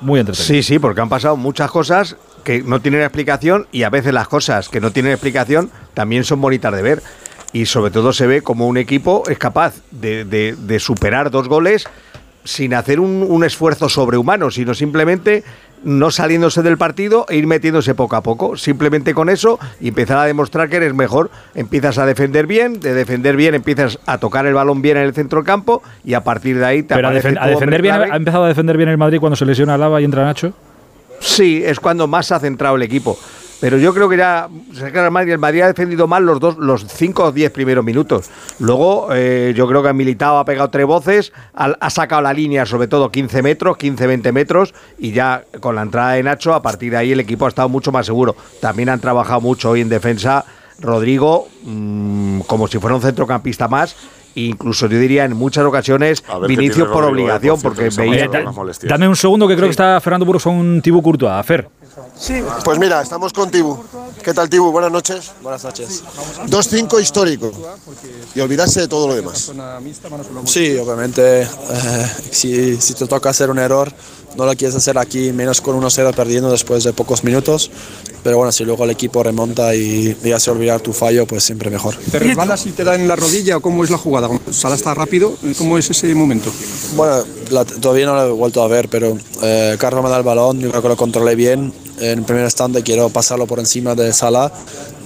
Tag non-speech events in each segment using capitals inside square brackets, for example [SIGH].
muy entretenido. Sí, sí, porque han pasado muchas cosas que no tienen explicación y a veces las cosas que no tienen explicación también son bonitas de ver. Y sobre todo se ve como un equipo es capaz de, de- superar dos goles sin hacer un, un esfuerzo sobrehumano, sino simplemente no saliéndose del partido e ir metiéndose poco a poco. Simplemente con eso y empezar a demostrar que eres mejor. Empiezas a defender bien, de defender bien empiezas a tocar el balón bien en el centro campo y a partir de ahí te Pero a, defen- defender bien, ha empezado a defender bien el Madrid cuando se lesiona Lava y entra Nacho. Sí, es cuando más se ha centrado el equipo. Pero yo creo que ya se queda el Madrid, el Madrid ha defendido mal los dos, los cinco o diez primeros minutos. Luego, eh, yo creo que ha militado, ha pegado tres voces, ha, ha sacado la línea, sobre todo 15 metros, 15-20 metros, y ya con la entrada de Nacho, a partir de ahí el equipo ha estado mucho más seguro. También han trabajado mucho hoy en defensa. Rodrigo, mm, como si fuera un centrocampista más, e incluso yo diría en muchas ocasiones Vinicius por eh, obligación, por cierto, porque veía. Dame un segundo que creo que está Fernando Burgos con Thibaut Courtois. Fer. Sí, pues mira, estamos con Tibu. ¿Qué tal, Tibu? Buenas noches. Buenas noches. 2-5 histórico. Y olvidarse de todo lo demás. Sí, obviamente, eh, si, si te toca hacer un error, no lo quieres hacer aquí, menos con 1-0 perdiendo después de pocos minutos. Pero bueno, si luego el equipo remonta y, y hace olvidar tu fallo, pues siempre mejor. ¿Te resbalas y te da en la rodilla o cómo es la jugada? ¿Sala está rápido? ¿Cómo es ese momento? Bueno, la- todavía no lo he vuelto a ver, pero eh, Carlos me da el balón, yo creo que lo controlé bien. En primer instante quiero pasarlo por encima de Salah,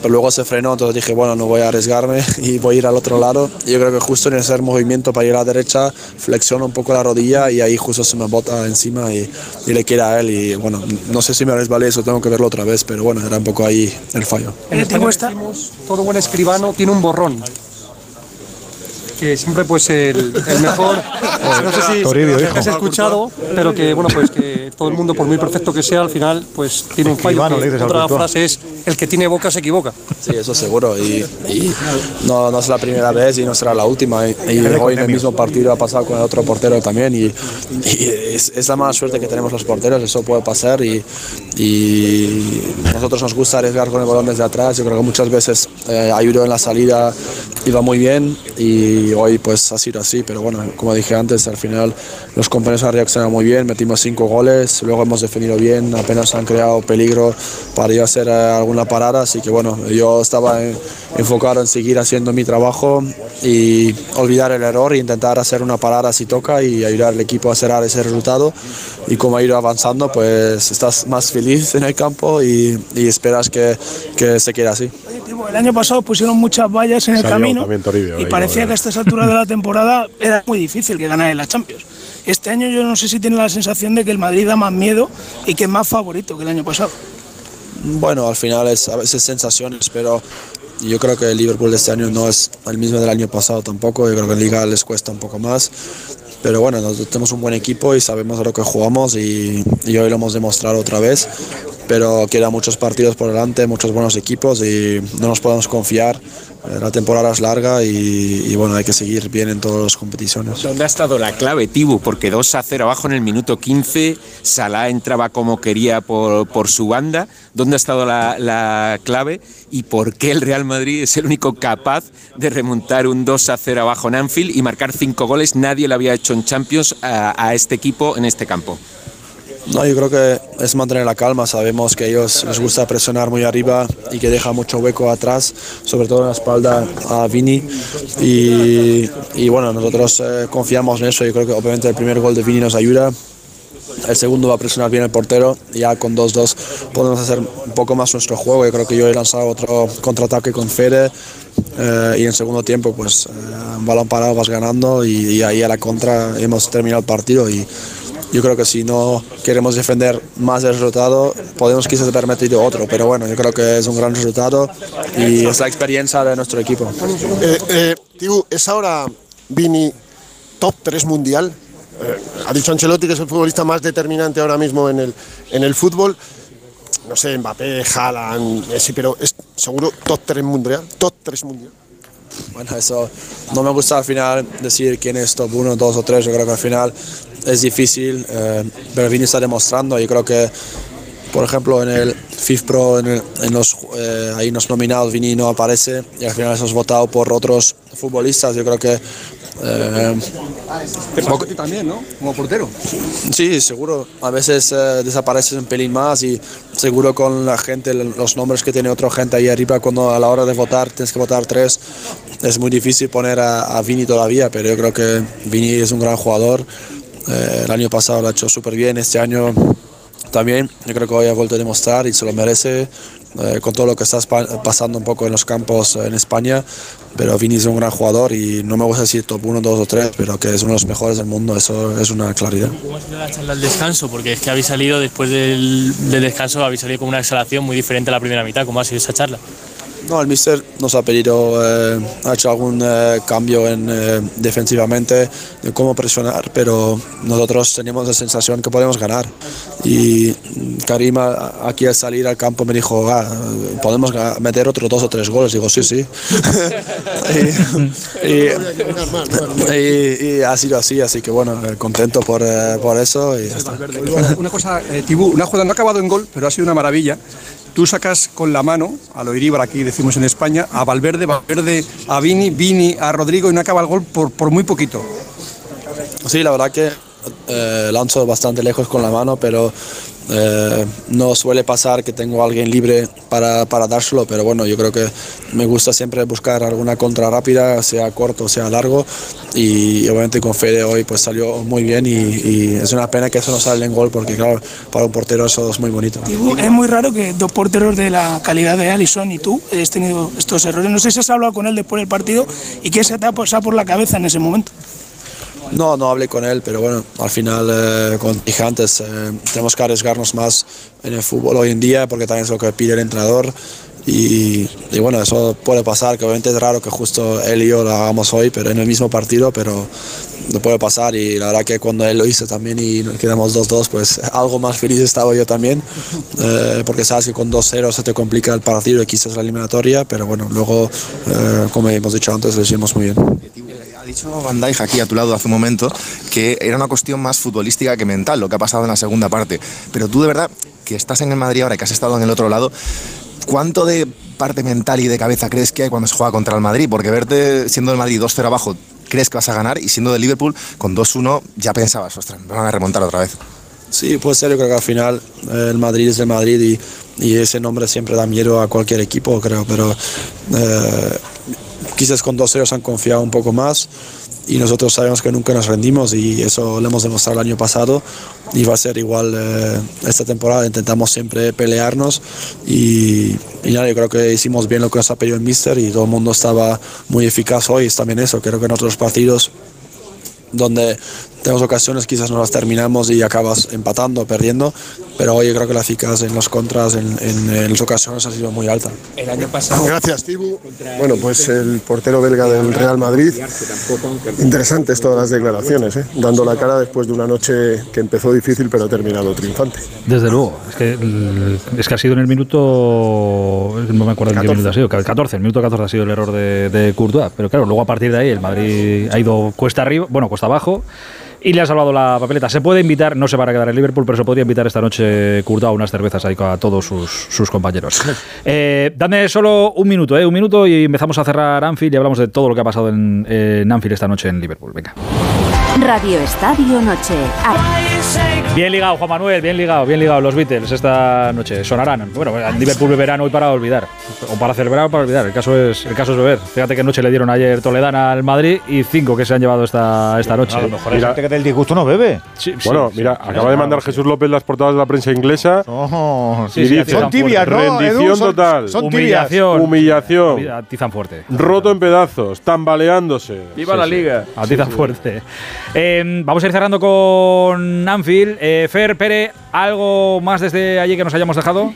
pero luego se frenó, entonces dije, bueno, no voy a arriesgarme [LAUGHS] y voy a ir al otro lado. Y yo creo que justo en ese movimiento para ir a la derecha, flexiono un poco la rodilla y ahí justo se me bota encima y, y le queda a él. Y bueno, no sé si me resbalé, eso tengo que verlo otra vez, pero bueno, era un poco ahí el fallo. En España decimos, todo buen escribano tiene un borrón. Que siempre pues el, el mejor, [LAUGHS] no sé si Toribio, hijo. has escuchado, pero que bueno pues que todo el mundo por muy perfecto que sea al final pues tiene un fallo. Escribano, que le dices al otra frase es el que tiene boca se equivoca. Sí, eso seguro. Y, y no, no es la primera vez y no será la última. Y, y hoy en el mismo partido ha pasado con el otro portero también. Y, y es, es la mala suerte que tenemos los porteros, eso puede pasar. Y, y nosotros nos gusta arriesgar con el balón desde atrás. Yo creo que muchas veces eh, ayudó en la salida, iba muy bien. Y hoy pues ha sido así. Pero bueno, como dije antes, al final los compañeros han reaccionado muy bien. Metimos cinco goles, luego hemos defendido bien, apenas han creado peligro para yo hacer eh, alguna parada. Así que bueno, yo estaba en- enfocado en seguir haciendo mi trabajo y olvidar el error e intentar hacer una parada si toca y ayudar al equipo a cerrar ese resultado. Y como ha ido avanzando, pues estás más feliz en el campo y, y esperas que, que se quede así. El año pasado pusieron muchas vallas en el Salió camino Toribio, y parecía que a estas alturas de la temporada [LAUGHS] era muy difícil que ganara en la Champions. Este año yo no sé si tiene la sensación de que el Madrid da más miedo y que es más favorito que el año pasado. Bueno, al final es a veces sensaciones, pero yo creo que el Liverpool de este año no es el mismo del año pasado tampoco. Yo creo que en Liga les cuesta un poco más. Pero bueno, nosotros tenemos un buen equipo y sabemos a lo que jugamos y, y hoy lo hemos demostrado otra vez. Pero quedan muchos partidos por delante, muchos buenos equipos y no nos podemos confiar. Eh, La temporada es larga y, y bueno, hay que seguir bien en todas las competiciones. ¿Dónde ha estado la clave, Tibu? Porque 2 a 0 abajo en el minuto 15, Salah entraba como quería por, por su banda. ¿Dónde ha estado la, la clave? ¿Y por qué el Real Madrid es el único capaz de remontar un 2 a 0 abajo en Anfield y marcar cinco goles? Nadie lo había hecho en Champions a, a este equipo en este campo. No, yo creo que es mantener la calma. Sabemos que a ellos les gusta presionar muy arriba y que deja mucho hueco atrás, sobre todo en la espalda a Vini. Y, y bueno, nosotros eh, confiamos en eso. Yo creo que obviamente el primer gol de Vini nos ayuda. El segundo va a presionar bien el portero. Ya con 2-2 podemos hacer un poco más nuestro juego. Yo creo que yo he lanzado otro contraataque con Fede. eh, y en segundo tiempo, pues, eh, balón parado vas ganando. Y, y ahí a la contra hemos terminado el partido. Y, yo creo que si no queremos defender más el resultado, podemos quizás haber metido otro, pero bueno, yo creo que es un gran resultado y es la experiencia de nuestro equipo. Eh, eh, Tibu, ¿es ahora Vini top 3 mundial? Eh, ha dicho Ancelotti que es el futbolista más determinante ahora mismo en el, en el fútbol. No sé, Mbappé, Haaland, Messi, pero es seguro top 3 mundial. Top 3 mundial. Bueno, eso no me gusta al final decir quién es top 1, 2 o 3, yo creo que al final es difícil, eh, pero Vini está demostrando, yo creo que por ejemplo en el FIFPro, en, el- en los, eh, ahí los nominados Vini no aparece y al final es votado por otros futbolistas, yo creo que eh, Te pasó a ti también, ¿no? Como portero. Sí, seguro. A veces eh, desapareces un pelín más y seguro con la gente, los nombres que tiene otra gente ahí arriba, cuando a la hora de votar tienes que votar tres, es muy difícil poner a, a Vini todavía, pero yo creo que Vini es un gran jugador. Eh, el año pasado lo ha hecho súper bien, este año también. Yo creo que hoy ha vuelto a demostrar y se lo merece eh, con todo lo que está pasando un poco en los campos en España. Pero Vini es un gran jugador y no me gusta decir top 1, 2 o 3, pero que es uno de los mejores del mundo, eso es una claridad. ¿Cómo ha sido la charla al descanso? Porque es que habéis salido después del, del descanso, habéis salido con una exhalación muy diferente a la primera mitad. ¿Cómo ha sido esa charla? No, el míster nos ha pedido, eh, ha hecho algún eh, cambio en, eh, defensivamente de cómo presionar, pero nosotros teníamos la sensación que podemos ganar. Y Karim aquí al salir al campo me dijo, "Ah, podemos meter otros dos o tres goles. Digo, sí, sí. [LAUGHS] y, ha sido así, así que bueno, eh, contento por, por eso. Y ya está. Una cosa, Tibú, una jugada no ha acabado en gol, pero ha sido una maravilla. Tú sacas con la mano, a lo Iríbar aquí decimos en España, a Valverde, Valverde a Vini, Vini a Rodrigo y no acaba el gol por, por muy poquito. Sí, la verdad que eh, lanzo bastante lejos con la mano, pero eh, no suele pasar que tengo alguien libre para, para dárselo, pero bueno, yo creo que me gusta siempre buscar alguna contra rápida, sea corto, sea largo, y obviamente con Fede hoy pues salió muy bien y, es una pena que eso no sale en gol, porque claro, para un portero eso es muy bonito. Es muy raro que dos porteros de la calidad de Alisson y tú hayas tenido estos errores. No sé si has hablado con él después del partido y qué se te ha pasado por la cabeza en ese momento. No, no hablé con él, pero bueno, al final, eh, como dije antes, eh, tenemos que arriesgarnos más en el fútbol hoy en día porque también es lo que pide el entrenador. Y, y bueno, eso puede pasar, que obviamente es raro que justo él y yo lo hagamos hoy, pero en el mismo partido, pero no puede pasar. Y la verdad que cuando él lo hizo también y nos quedamos 2-2, pues algo más feliz estaba yo también, eh, porque sabes que con 2-0 se te complica el partido y quizás la eliminatoria, pero bueno, luego, eh, como hemos dicho antes, lo hicimos muy bien. Ha dicho Van Dijk aquí a tu lado hace un momento que era una cuestión más futbolística que mental lo que ha pasado en la segunda parte. Pero tú de verdad que estás en el Madrid ahora y que has estado en el otro lado, ¿cuánto de parte mental y de cabeza crees que hay cuando se juega contra el Madrid? Porque verte siendo el Madrid 2-0 abajo, crees que vas a ganar y siendo de Liverpool con 2-1 ya pensabas, ostras, me van a remontar otra vez. Sí, puede ser, yo creo que al final eh, el Madrid es el Madrid y, y ese nombre siempre da miedo a cualquier equipo, creo, pero eh, quizás con 2-0 han confiado un poco más y nosotros sabemos que nunca nos rendimos y eso lo hemos demostrado el año pasado y va a ser igual eh, esta temporada, intentamos siempre pelearnos y, y nada, yo creo que hicimos bien lo que nos ha pedido el Mister y todo el mundo estaba muy eficaz hoy, es también eso, creo que en otros partidos donde tenemos ocasiones, quizás no las terminamos y acabas empatando perdiendo, pero hoy yo creo que la eficaz en los contras, en, en, en las ocasiones, ha sido muy alta. El año pasado. Gracias, Tibu. Bueno, pues el portero belga del Real Madrid. Interesantes todas las declaraciones, ¿eh? dando la cara después de una noche que empezó difícil pero ha terminado triunfante. Desde luego, es que, el- es que ha sido en el minuto, no me acuerdo en qué 14. minuto ha sido, 14, el minuto 14 ha sido el error de, de Courtois, pero claro, luego a partir de ahí el Madrid ha ido cuesta arriba, bueno, cuesta abajo, y le ha salvado la papeleta. Se puede invitar, no sé para quedar el Liverpool, pero se podría invitar esta noche Courtois a unas cervezas ahí a todos sus, sus compañeros. Eh, dame solo un minuto, eh, un minuto y empezamos a cerrar Anfield y hablamos de todo lo que ha pasado en, en Anfield esta noche en Liverpool. Venga. Radio Estadio Noche. Bien ligado, Juan Manuel, bien ligado, bien ligado los Beatles esta noche. Sonarán. Bueno, en Liverpool beberán hoy para olvidar. O para celebrar o para olvidar. El caso es, el caso es beber. Fíjate que noche le dieron ayer Toledana al Madrid y cinco que se han llevado esta, esta noche. A lo mejor hay gente que del disgusto no bebe. Sí, Bueno, sí, mira, sí, acaba sí, de mandar sí. Jesús López las portadas de la prensa inglesa Oh, y sí, dice, son tibias, ¿no, rendición Edu? Son- total, son tibias. Humillación. humillación, Atizan fuerte. roto en pedazos, tambaleándose. ¡Viva la liga! Atizan fuerte. Eh, vamos a ir cerrando con Anfield. Eh, Fer, Pere, ¿algo más desde allí que nos hayamos dejado?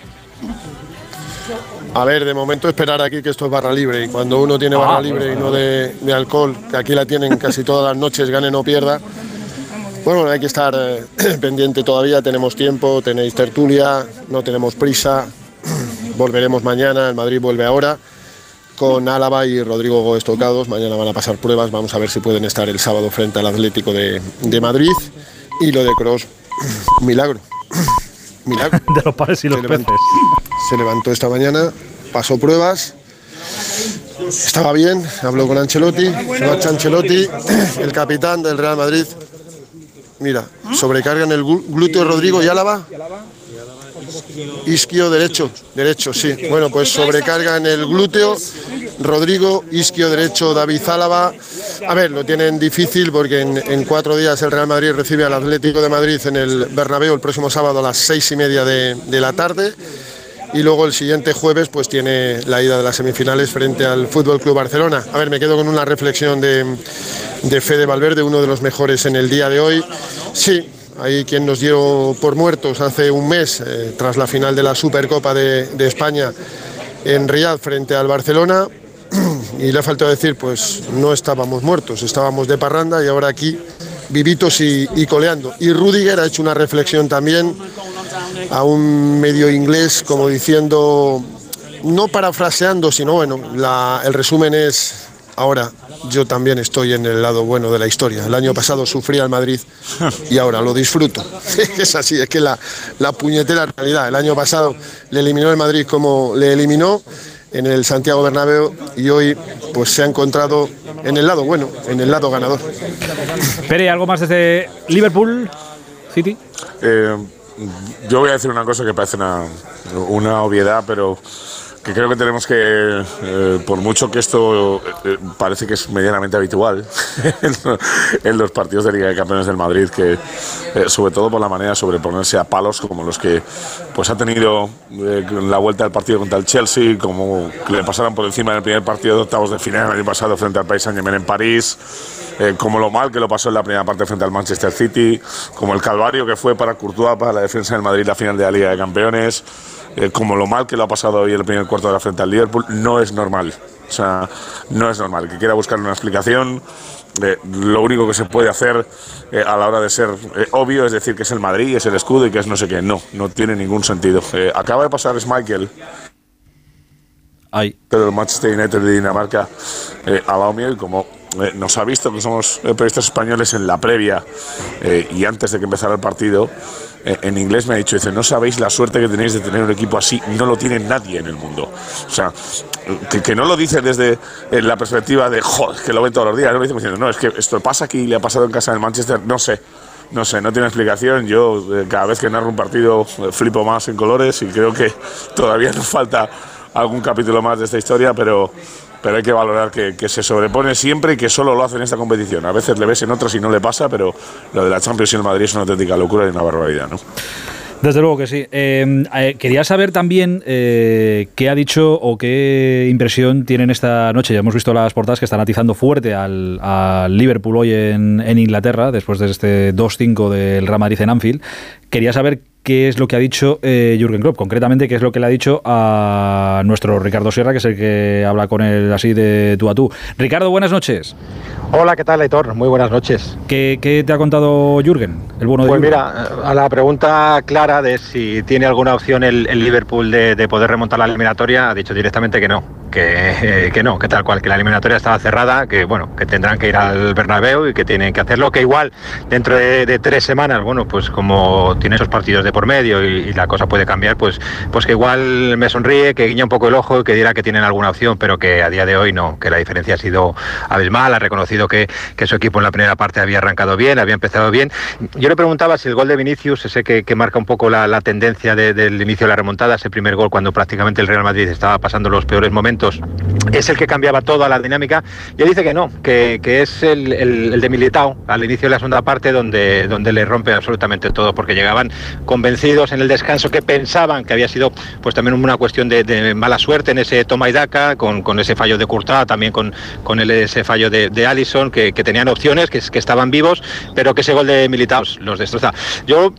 A ver, de momento esperar aquí que esto es barra libre. Y cuando uno tiene barra Ah, libre y no de, de alcohol, que aquí la tienen casi todas las noches, gane o pierda, bueno, hay que estar eh, [CLEARS THROAT] pendiente todavía, tenemos tiempo, tenéis tertulia, no tenemos prisa, [CLEARS THROAT] volveremos mañana, el Madrid vuelve ahora con Álava y Rodrigo Gómez tocados, mañana van a pasar pruebas, vamos a ver si pueden estar el sábado frente al Atlético de, de Madrid y lo de Cross, [CLEARS THROAT] milagro, [CLEARS THROAT] milagro. [LAUGHS] De los pares y los Se levantó-. Se levantó esta mañana, pasó pruebas Estaba bien, habló con Ancelotti, Sebastián Ancelotti, [CLEARS THROAT] el capitán del Real Madrid. Mira, sobrecarga en el glúteo Rodrigo y Álava. Isquio derecho, derecho, sí. Bueno, pues sobrecarga en el glúteo Rodrigo, isquio derecho David Álava. A ver, lo tienen difícil porque en, cuatro días el Real Madrid recibe al Atlético de Madrid en el Bernabéu el próximo sábado a las seis y media de, de la tarde. Y luego el siguiente jueves pues tiene la ida de las semifinales frente al Fútbol Club Barcelona. A ver, me quedo con una reflexión de, de Fede Valverde, uno de los mejores en el día de hoy. Sí, hay quien nos dio por muertos hace un mes, eh, tras la final de la Supercopa de, España en Riyadh frente al Barcelona. [CLEARS THROAT] Y le ha faltado decir, pues no estábamos muertos, estábamos de parranda y ahora aquí vivitos y, coleando. Y Rudiger ha hecho una reflexión también a un medio inglés como diciendo, no parafraseando, sino bueno, el resumen es, ahora yo también estoy en el lado bueno de la historia. El año pasado sufrí al Madrid y ahora lo disfruto. [LAUGHS] es así, es que la, la puñetera realidad. El año pasado le eliminó el Madrid como le eliminó en el Santiago Bernabéu y hoy pues se ha encontrado en el lado bueno, en el lado ganador. Pere, ¿algo más desde Liverpool City? Eh, yo voy a decir una cosa que parece una, una obviedad, pero que creo que tenemos que, eh, por mucho que esto eh, parece que es medianamente habitual [LAUGHS] en, los partidos de Liga de Campeones del Madrid, que eh, sobre todo por la manera de sobreponerse a palos como los que pues ha tenido eh, la vuelta del partido contra el Chelsea, como le pasaron por encima en el primer partido de octavos de final el año pasado frente al País Saint Germain en París, eh, como lo mal que lo pasó en la primera parte frente al Manchester City, como el calvario que fue para Courtois para la defensa del Madrid la final de la Liga de Campeones, eh, como lo mal que lo ha pasado hoy el primer cuarto de la frente al Liverpool, no es normal. O sea, no es normal. Que quiera buscar una explicación, eh, lo único que se puede hacer eh, a la hora de ser eh, obvio es decir que es el Madrid, es el escudo y que es no sé qué. No, no tiene ningún sentido. Eh, acaba de pasar Michael pero el Manchester United de Dinamarca eh, al lado mío y como eh, nos ha visto que somos periodistas españoles en la previa y antes de que empezara el partido, en inglés me ha dicho, dice, no sabéis la suerte que tenéis de tener un equipo así, no lo tiene nadie en el mundo. O sea, que, que no lo dice desde eh, la perspectiva de, joder, que lo ven todos los días, no lo dice diciendo, no, es que esto pasa aquí, le ha pasado en casa del Manchester, no sé. No sé, no tiene explicación. Yo eh, cada vez que narro un partido eh, flipo más en colores y creo que todavía nos falta algún capítulo más de esta historia, pero, pero hay que valorar que, se sobrepone siempre y que solo lo hace en esta competición. A veces le ves en otras y no le pasa, pero lo de la Champions y el Madrid es una auténtica locura y una barbaridad, ¿no? Desde luego que sí. Eh, eh, quería saber también eh, qué ha dicho o qué impresión tienen esta noche. Ya hemos visto las portadas que están atizando fuerte al, al Liverpool hoy en, en Inglaterra, después de este 2-5 del Real Madrid en Anfield. Quería saber qué es lo que ha dicho eh, Jürgen Klopp, concretamente qué es lo que le ha dicho a nuestro Ricardo Sierra, que es el que habla con él así de tú a tú. Ricardo, buenas noches. Hola, ¿qué tal, Aitor? Muy buenas noches. ¿Qué, qué te ha contado Jürgen, el bueno de Pues Jürgen? mira, a la pregunta clara de si tiene alguna opción el, el Liverpool de, de poder remontar la eliminatoria, ha dicho directamente que no, que, eh, que no, que tal cual, que la eliminatoria estaba cerrada, que bueno, que tendrán que ir al Bernabéu y que tienen que hacerlo, que igual dentro de, tres semanas, bueno, pues como tiene esos partidos de por medio y, la cosa puede cambiar, pues, pues que igual me sonríe, que guiña un poco el ojo y que dirá que tienen alguna opción, pero que a día de hoy no, que la diferencia ha sido abismal, ha reconocido que, que su equipo en la primera parte había arrancado bien, había empezado bien. Yo le preguntaba si el gol de Vinicius, ese que, que marca un poco la, tendencia de- del inicio de la remontada, ese primer gol cuando prácticamente el Real Madrid estaba pasando los peores momentos, es el que cambiaba toda la dinámica. Y él dice que no, que, que es el, el- el de Militao al inicio de la segunda parte donde, donde le rompe absolutamente todo, porque llegaban convencidos en el descanso que pensaban que había sido pues también una cuestión de, mala suerte en ese toma y daca, con, con ese fallo de Courtois, también con, con ese fallo de, de Allison, que, tenían opciones, que, estaban vivos, pero que ese gol de Militao los destroza. Yo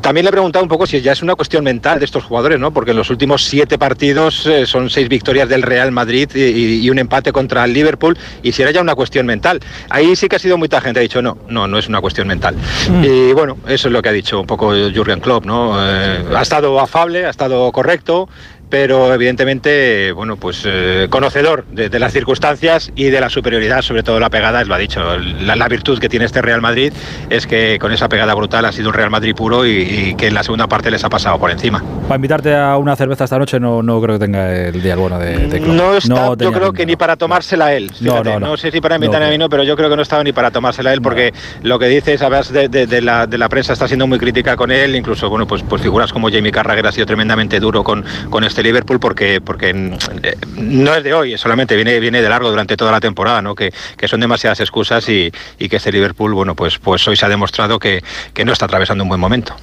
también le he preguntado un poco si ya es una cuestión mental de estos jugadores, ¿no? Porque en los últimos siete partidos eh, son seis victorias del Real Madrid y, un empate contra el Liverpool, y si era ya una cuestión mental. Ahí sí que ha sido mucha gente, ha dicho, no, no, no es una cuestión mental. Y bueno, eso es lo que ha dicho un poco Jürgen Klopp, ¿no? Eh, ha estado afable, ha estado correcto, pero evidentemente, bueno, pues eh, conocedor de, de las circunstancias y de la superioridad, sobre todo la pegada, lo ha dicho. La, la virtud que tiene este Real Madrid es que con esa pegada brutal ha sido un Real Madrid puro y, y que en la segunda parte les ha pasado por encima. para invitarte a una cerveza esta noche no, no creo que tenga el día bueno de, de. No está, yo tenía creo que ni para tomársela él. No, fíjate. no, no, no. sé si para invitarme No, a mí no, pero yo creo que no estaba ni para tomársela él, porque lo que dices, sabes, de, de- de la, de la prensa está siendo muy crítica con él, incluso bueno, pues, pues figuras como Jamie Carragher ha sido tremendamente duro con, con este Liverpool, porque, porque eh, no es de hoy, solamente viene, viene de largo durante toda la temporada, ¿no? que, que son demasiadas excusas y, y que este Liverpool, bueno, pues, pues hoy se ha demostrado que, que no está atravesando un buen momento.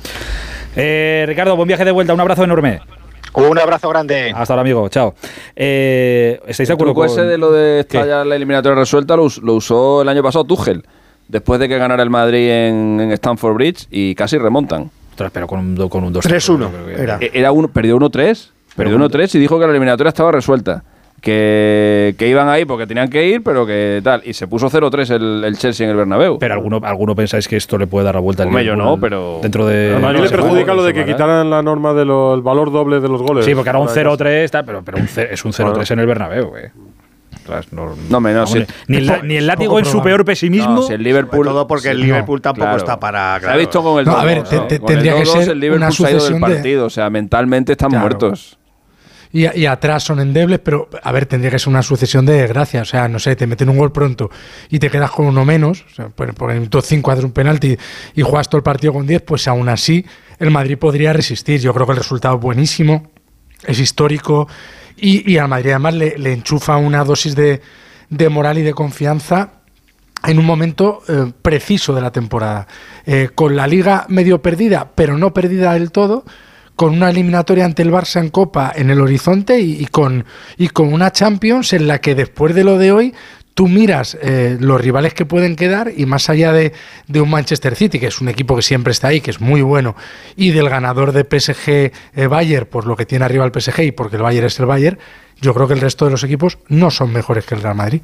Eh, Ricardo, buen viaje de vuelta, un abrazo enorme. Un abrazo grande. Hasta ahora, amigo. Chao. Eh, ¿Estáis de acuerdo con ese de lo de ya la eliminatoria resuelta lo, us- lo usó el año pasado Tuchel, después de que ganara el Madrid en, en Stamford Bridge y casi remontan. Pero con un, con un 2 3-1 era. E- Era uno, perdió 1-3, perdió 1-3 y dijo que la eliminatoria estaba resuelta. Que, que iban ahí porque tenían que ir, pero que tal. Y se puso 0-3 el, el Chelsea en el Bernabéu. Pero alguno, alguno pensáis que esto le puede dar la vuelta al yo no, pero- Dentro de. A no le perjudica lo de que llamará. quitaran la norma del valor doble de los goles. Sí, porque era un Para 0-3, tal, pero, pero un es un 0-3 en el Bernabéu. Ostras, no, No, menos. Vamos, ni, el, la- ni el látigo en su peor pesimismo. No, si el Liverpool. Todo porque el Liverpool tampoco claro. está para. Se ha visto con el No, a 2-2, ver, te- ¿no? te- Con el tendría que 2-2 ser el Liverpool una se ha ido del sucesión de- partido. O sea, mentalmente están Claro. muertos. Y, y atrás son endebles, pero a ver, tendría que ser una sucesión de desgracias. O sea, no sé, te meten un gol pronto y te quedas con uno menos, o sea, por, por el minuto 5 haces un penalti y juegas todo el partido con 10, pues aún así el Madrid podría resistir. Yo creo que el resultado es buenísimo, es histórico y, y al Madrid además le, le enchufa una dosis de, de moral y de confianza en un momento eh, preciso de la temporada. Eh, con la liga medio perdida, pero no perdida del todo, con una eliminatoria ante el Barça en Copa en el horizonte y, y con, y con una Champions en la que después de lo de hoy tú miras eh, los rivales que pueden quedar y más allá de, de un Manchester City, que es un equipo que siempre está ahí, que es muy bueno, y del ganador de PSG eh, Bayern, por lo que tiene arriba el PSG y porque el Bayern es el Bayern, yo creo que el resto de los equipos no son mejores que el Real Madrid.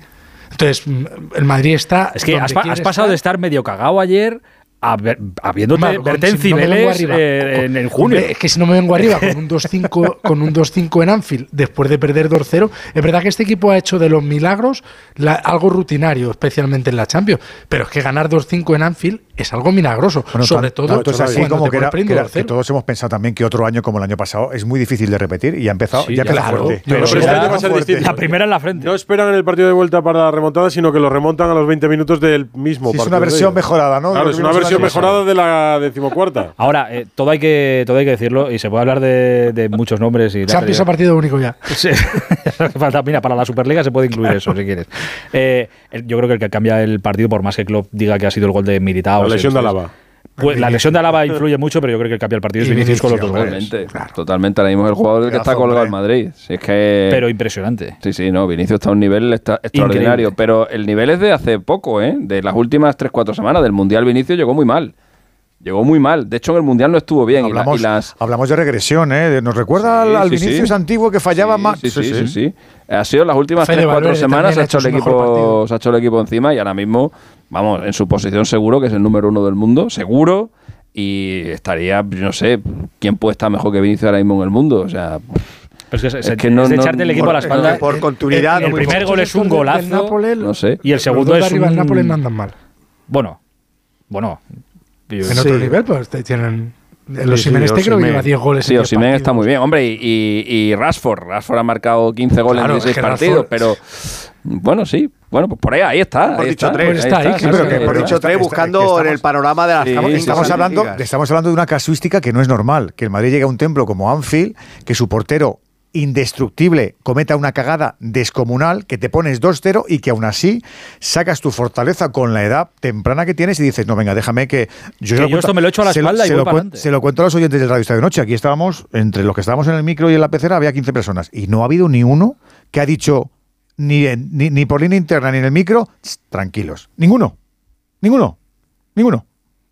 Entonces, mm, el Madrid está. Es que has, pasado estar. de estar medio cagado ayer habiéndote con- verte en si no me vengo Cibeles arriba, eh, en, en junio. Es que si no me vengo arriba con un 2-5 [LAUGHS] con un 2-5 en Anfield después de perder 2-0, es verdad que este equipo ha hecho de los milagros la- algo rutinario, especialmente en la Champions, pero es que ganar 2-5 en Anfield es algo milagroso, Bueno, sobre tan- todo tanto es así como que, era- pones que era- perdiendo que todos hemos pensado también que otro año como el año pasado es muy difícil de repetir y ha empezado, Sí, ya ya, empieza claro. fuerte. Pero Pero este ya- va a ser fuerte. distinto. La primera en la frente. No esperan en el partido de vuelta para la remontada, sino que lo remontan a los 20 minutos del mismo Sí, es partido. una de versión mejorada, ¿no? Claro, es una el versión mejorada de la decimocuarta. [LAUGHS] Ahora, eh, todo, hay que, todo hay que decirlo y se puede hablar de, de muchos nombres y Champions a partido único ya. [LAUGHS] Sí. [LAUGHS] Mira, para la Superliga se puede incluir eso, si quieres. Eh, yo creo que el que cambia el partido, por más que Klopp diga que ha sido el gol de Militao. La lesión de Alaba. Pues la lesión de Alaba [LAUGHS] influye mucho, pero yo creo que el que cambia el partido es Y Vinicius con los Vinicius, dos goles. Totalmente. Totalmente. Ahora mismo es el jugador el que está colgado en Madrid. Si es que. Pero impresionante. Sí, sí, no, Vinicio está a un nivel extra- extraordinario, Increíble. pero el nivel es de hace poco, ¿eh? De las últimas 3-4 semanas del Mundial Vinicio llegó muy mal. Llegó muy mal. De hecho, en el Mundial no estuvo bien. y la- Hablamos, y las, hablamos de regresión, ¿eh? Nos recuerda Sí, al, al sí, sí. Vinicius antiguo que fallaba sí, más. Sí, sí, sí, sí. Ha sido las últimas Fede 3-4 Valverde semanas ha, hecho el equipo, se ha hecho el equipo encima y ahora mismo, vamos, en su posición seguro que es el número uno del mundo, seguro. Y estaría, no sé, ¿quién puede estar mejor que Vinicius ahora mismo en el mundo? O sea, Pero es que, Es se- que no- es de no- echarte el equipo a la por- espalda. por continuidad, El, primer gol es un golazo. Nápoles, no sé. Y el segundo es un. Nápoles no andan mal. Bueno, bueno. En otro nivel, pues te- tienen. Los sí, este creo que lleva 10 goles. Sí, en 10 Osimhen está muy bien. Hombre, y, y, Rashford. Rashford ha marcado 15 goles Claro, en 16 es que partidos, Rashford- pero bueno, sí. Bueno, pues por ahí, ahí está. Ahí dicho está, tres. Pues está ahí, sí, sí, pero sí, que ahí Por dicho tres, buscando estamos- en el panorama de las Sí, Estamos, estamos, estamos hablando, estamos hablando de una casuística que no es normal. Que el Madrid llegue a un templo como Anfield, que su portero indestructible cometa una cagada descomunal, que te pones 2-0 y que aún así sacas tu fortaleza con la edad temprana que tienes y dices, no, venga, déjame que... Que se yo cuento- esto me lo echo a la se espalda y se voy lo, para cuen- adelante. se lo cuento a los oyentes del Radio Estadio Noche. Aquí estábamos, entre los que estábamos en el micro y en la pecera, había 15 personas. Y no ha habido ni uno que ha dicho, ni, ni, ni por línea interna ni en el micro, "Ch, tranquilos. Ninguno. Ninguno. Ninguno.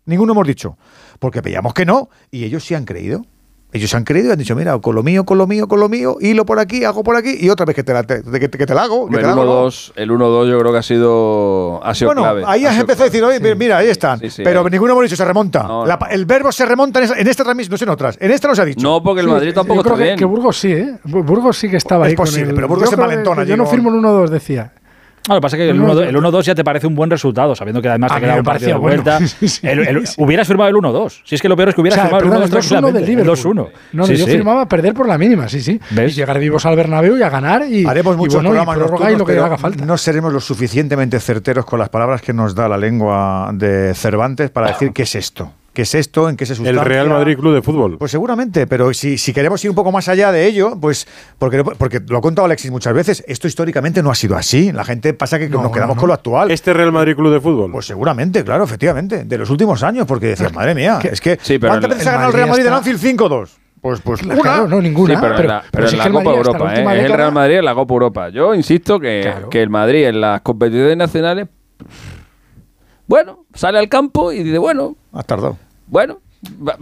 Ninguno hemos dicho. Porque veíamos que no y ellos sí han creído. Ellos han creído y han dicho, mira, con lo mío, con lo mío, con lo mío, hilo por aquí, hago por aquí y otra vez que te la, te- que, te- que te la hago. que el la hago, ¿no? 1-2 el 1-2 yo creo que ha sido, ha sido Bueno, clave. ahí Ha has empezado a decir, oye, mira, ahí están. Sí, sí, pero ahí. ninguno hemos dicho se remonta. No, La no. pa- el verbo se remonta en, esa- en esta transmisión, no sé en otras. En esta no se ha dicho. No, porque el Sí, Madrid tampoco yo creo está que, bien. que Burgos sí, ¿eh? Bu- Burgos sí que estaba Es ahí. con posible, el- pero Burgos yo Ah, lo que pasa es que el 1-2 ya te parece un buen resultado, sabiendo que además te queda un partido de vuelta. Bueno. [LAUGHS] Sí, sí, el, el, sí, hubieras firmado el 1-2. Si es que lo peor es que hubieras o sea, firmado el 1-2 2-1. No, yo firmaba perder por la mínima, sí, sí. ¿Ves? Y llegar vivos al Bernabéu y a ganar. Y, Haremos muchos bueno, programas y, y lo que haga falta. No seremos lo suficientemente certeros con las palabras que nos da la lengua de Cervantes para ah. decir qué es esto. ¿Qué es esto? ¿En qué se sustancia? El Real Madrid Club de Fútbol. Pues seguramente, pero si, si queremos ir un poco más allá de ello, pues porque, porque lo ha contado Alexis muchas veces, esto históricamente no ha sido así. La gente pasa que nos quedamos con lo actual. ¿Este Real Madrid Club de Fútbol? Pues seguramente, claro, efectivamente, de los últimos años, porque decías, madre mía, es que sí, ¿cuántas veces ha ganado el Real Madrid está... de Anfield 5-2? Pues, pues claro, no, ninguna. Sí, pero, pero, la, Copa Europa, ¿eh? Es el Real Madrid en la Copa Europa. Yo insisto que, que el Madrid en las competiciones nacionales, bueno, sale al campo y dice, bueno. Has tardado bueno,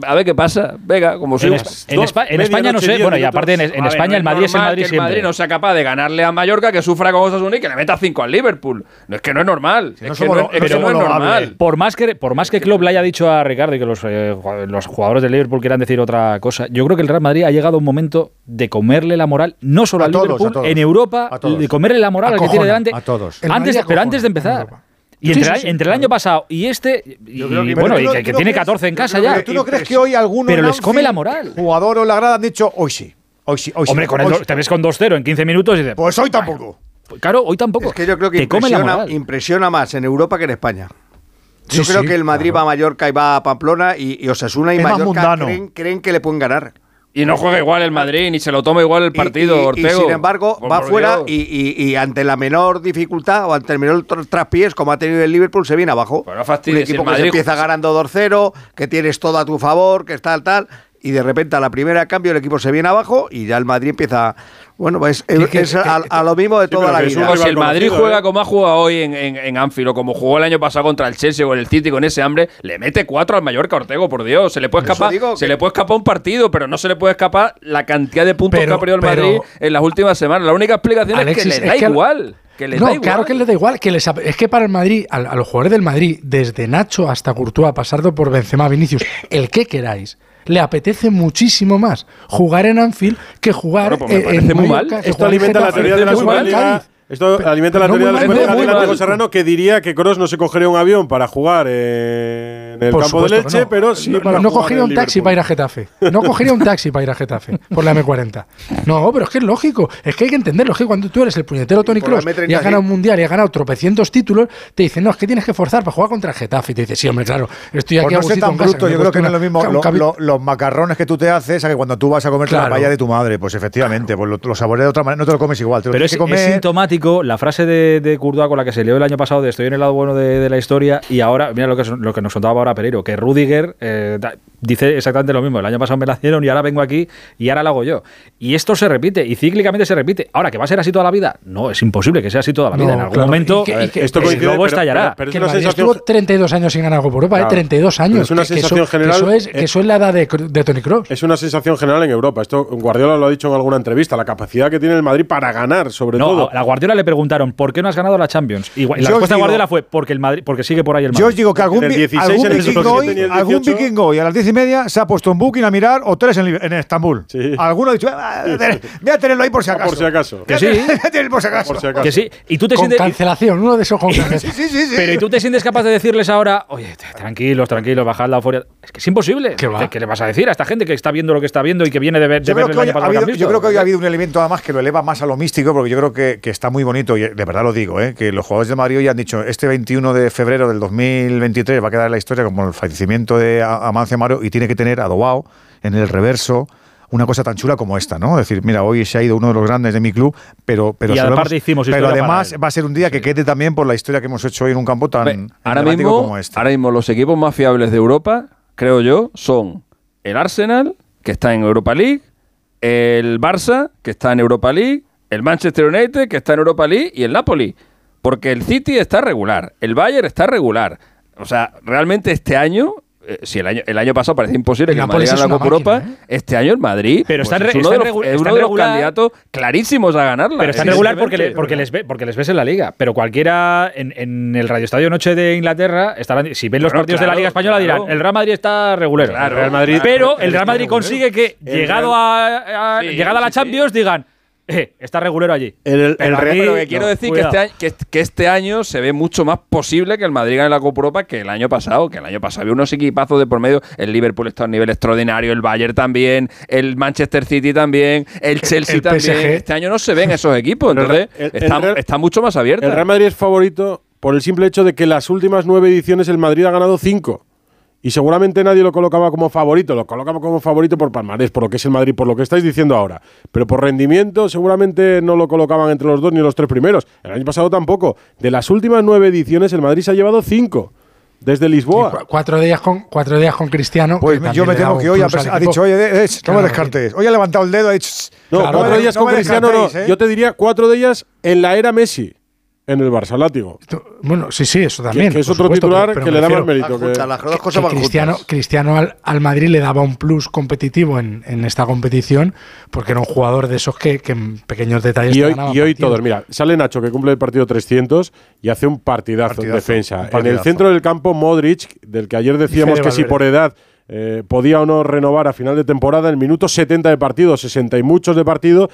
a ver qué pasa. Venga, como si. En, en, España no sé. Bueno, y aparte en, España el Madrid es, Madrid Madrid no sea capaz de ganarle a Mallorca, que sufra con Osasuna y que le meta 5 al Liverpool. No, es que no es normal. Es que no, es normal. Por más que, por más que Klopp le haya dicho a Ricardo y que los, eh, los jugadores del Liverpool quieran decir otra cosa, yo creo que el Real Madrid ha llegado a un momento de comerle la moral, no solo a al todos, Liverpool, a en Europa, de comerle la moral a al que tiene delante. A todos. Antes, pero antes de empezar. Y entre, el año pasado y este, y, bueno, y no, que, tiene crees, 14 en casa ya. Pero ¿Tú no crees que hoy alguno pero les come la moral. jugador o la grada han dicho hoy sí? Hoy sí, hoy Hombre, con hoy el, te ves con 2-0 en 15 minutos y dices. Pues hoy tampoco. Pues, claro, hoy tampoco. Es que yo creo que impresiona, más en Europa que en España. Yo creo que el Madrid va a Mallorca y va a Pamplona y, y Osasuna y es Mallorca creen, que le pueden ganar. Y no juega igual el Madrid, ni se lo toma igual el partido, y, y, Ortego. Sin embargo, va por fuera y, ante la menor dificultad o ante el menor traspiés, como ha tenido el Liverpool, se viene abajo. Pues Pero fastidio, Un equipo que se empieza ganando 2-0, que tienes todo a tu favor, que está tal, tal. Y de repente a la primera cambio el equipo se viene abajo y ya el Madrid empieza bueno, pues es, a, lo mismo de toda la vida. Si el Madrid juega ¿eh? como ha jugado hoy en, en, Anfield, o como jugó el año pasado contra el Chelsea o el City con ese hambre, le mete cuatro al Mallorca Ortego, por Dios. Se le puede escapar, se le puede escapar un partido, pero no se le puede escapar la cantidad de puntos que ha perdido el Madrid en las últimas semanas. La única explicación es que le da igual. Que les no, da igual. claro que les da igual. Es que para el Madrid, a, a, los jugadores del Madrid, desde Nacho hasta Courtois, pasando por Benzema, Vinicius, el que queráis, le apetece muchísimo más jugar en Anfield que jugar pues me en, en muy mal. Esto alimenta la teoría de la Superliga esto alimenta la teoría de Atlético Serrano que diría que Cross no se cogería un avión para jugar en el por campo de leche, pero sí no, cogería un taxi para ir a Getafe. No cogería un taxi para ir a Getafe por la M40. No, pero es que es lógico. Es que hay que entenderlo. Es que cuando tú eres el puñetero Tony Cross y has ganado un mundial y has ganado tropecientos títulos, te dicen, no, es que tienes que forzar para jugar contra Getafe. Y te dices, sí, hombre, claro, estoy aquí por no a ser tan bruto, yo creo que no es lo mismo. Los macarrones que tú te haces a que cuando tú vas a comer claro. la paella de tu madre, pues efectivamente, pues lo, lo de otra manera, no te lo comes igual. Pero es, que comer, es sintomático la frase de, de con la que se lió el año pasado de estoy en el lado bueno de, la historia y ahora, mira lo que, lo que nos contaba ahora Pereiro, que Rudiger eh, dice exactamente lo mismo, el año pasado me la hicieron y ahora vengo aquí y ahora la hago yo. Y esto se repite y cíclicamente se repite. Ahora, ¿que va a ser así toda la vida? No, es imposible que sea así toda la vida. En algún momento que, esto coincide, el estallará. Estuvo 32 años sin ganar Copa Europa, ¿eh? claro. eh, 32 años. Es una sensación general. eso, es, que eso es la edad de, de Tony Kroos. Es una sensación general en Europa. Esto Guardiola lo ha dicho en alguna entrevista, la capacidad que tiene el Madrid para ganar, sobre todo. Guardiola le preguntaron ¿por qué no has ganado la Champions? Y la respuesta de Guardiola fue porque el Madrid, porque sigue por ahí el Madrid. Yo os digo que algún, algún vikingo hoy a las diez y media se ha puesto un booking a mirar o tres en, en Estambul. Alguno ha dicho, ah, voy a tenerlo ahí por si [LAUGHS] acaso. Por si acaso. Que sí. Por si acaso. Que sí. Y tú te con sientes, cancelación, uno de esos [LAUGHS] con Pero y tú te sientes capaz de decirles ahora, oye, tranquilos, tranquilos, bajad la euforia. Es que es imposible. ¿Qué, va? ¿Qué le vas a decir a esta gente que está viendo lo que está viendo y que viene de ver, de el año pasado? Yo creo que hoy ha habido un elemento además que lo eleva más a lo místico, porque yo creo que, que estamos muy bonito, y eh, de verdad lo digo, ¿eh? que los jugadores de Madrid ya han dicho, este 21 de febrero del 2023 va a quedar la historia como el fallecimiento de Amancio Amaro y tiene que tener adobado en el reverso una cosa tan chula como esta, ¿no? Es decir, mira, hoy se ha ido uno de los grandes de mi club, pero pero, y además va a ser un día que quede también por la historia que hemos hecho hoy en un campo tan Ve, como este. Ahora mismo los equipos más fiables de Europa, creo yo, son el Arsenal, que está en Europa League, el Barça, que está en Europa League, el Manchester United, que está en Europa League, y el Napoli. Porque el City está regular, el Bayern está regular. O sea, realmente este año eh, si el año, el año pasado parecía imposible que el Madrid ganara la Copa Europa, ¿eh? este año el Madrid pero pues es uno de los, regular, candidatos clarísimos a ganarla. Pero están regular porque, le, porque, les ve, porque les ves en la liga. Pero cualquiera en, el Radio Estadio Noche de Inglaterra, estarán, si ven los partidos de la Liga Española, dirán: el Real Madrid está regular. Pero el Real Madrid consigue que, llegado a, a llegada a la Champions, sí. digan eh, [LAUGHS] está regulero allí. El, Pero Pero, que quiero no, decir que este, año, que, que este año se ve mucho más posible que el Madrid gane la Copa Europa que el año pasado. Que el año pasado había unos equipazos de por medio. El Liverpool está a un nivel extraordinario, el Bayern también, el Manchester City también, el Chelsea el también. PSG. Este año no se ven esos equipos. El Entonces el- el está, Real- está mucho más abierta. El Real Madrid es favorito por el simple hecho de que las últimas nueve ediciones el Madrid ha ganado cinco. Y seguramente nadie lo colocaba como favorito, lo colocaba como favorito por palmarés, por lo que es el Madrid, por lo que estáis diciendo ahora. Pero por rendimiento seguramente no lo colocaban entre los dos ni los tres primeros. El año pasado tampoco. De las últimas nueve ediciones el Madrid se ha llevado cinco. Desde Lisboa. Cu- Cuatro días con, cuatro días con Cristiano. Pues yo me temo que hoy ha, dicho, oye, eh, eh, no Claro, me descartes. Hoy ha levantado el dedo, ha dicho, No, Claro, cuatro no días con Cristiano no. ¿eh? Yo te diría cuatro de ellas en la era Messi, en el Barça látigo. Bueno, sí, sí, eso también. que es otro supuesto, titular pero- pero que le da más mérito. Van que- juntas, las dos cosas que van Cristiano. Cristiano al, al Madrid le daba un plus competitivo en, en esta competición porque era un jugador de esos que, que en pequeños detalles Y hoy, y hoy todos, mira, sale Nacho que cumple el partido 300 y hace un partidazo, Partidazo, en defensa. En el centro del campo, Modric, del que ayer decíamos que si por edad eh, podía o no renovar a final de temporada, en el minuto 70 de partido, 60 y muchos de partido,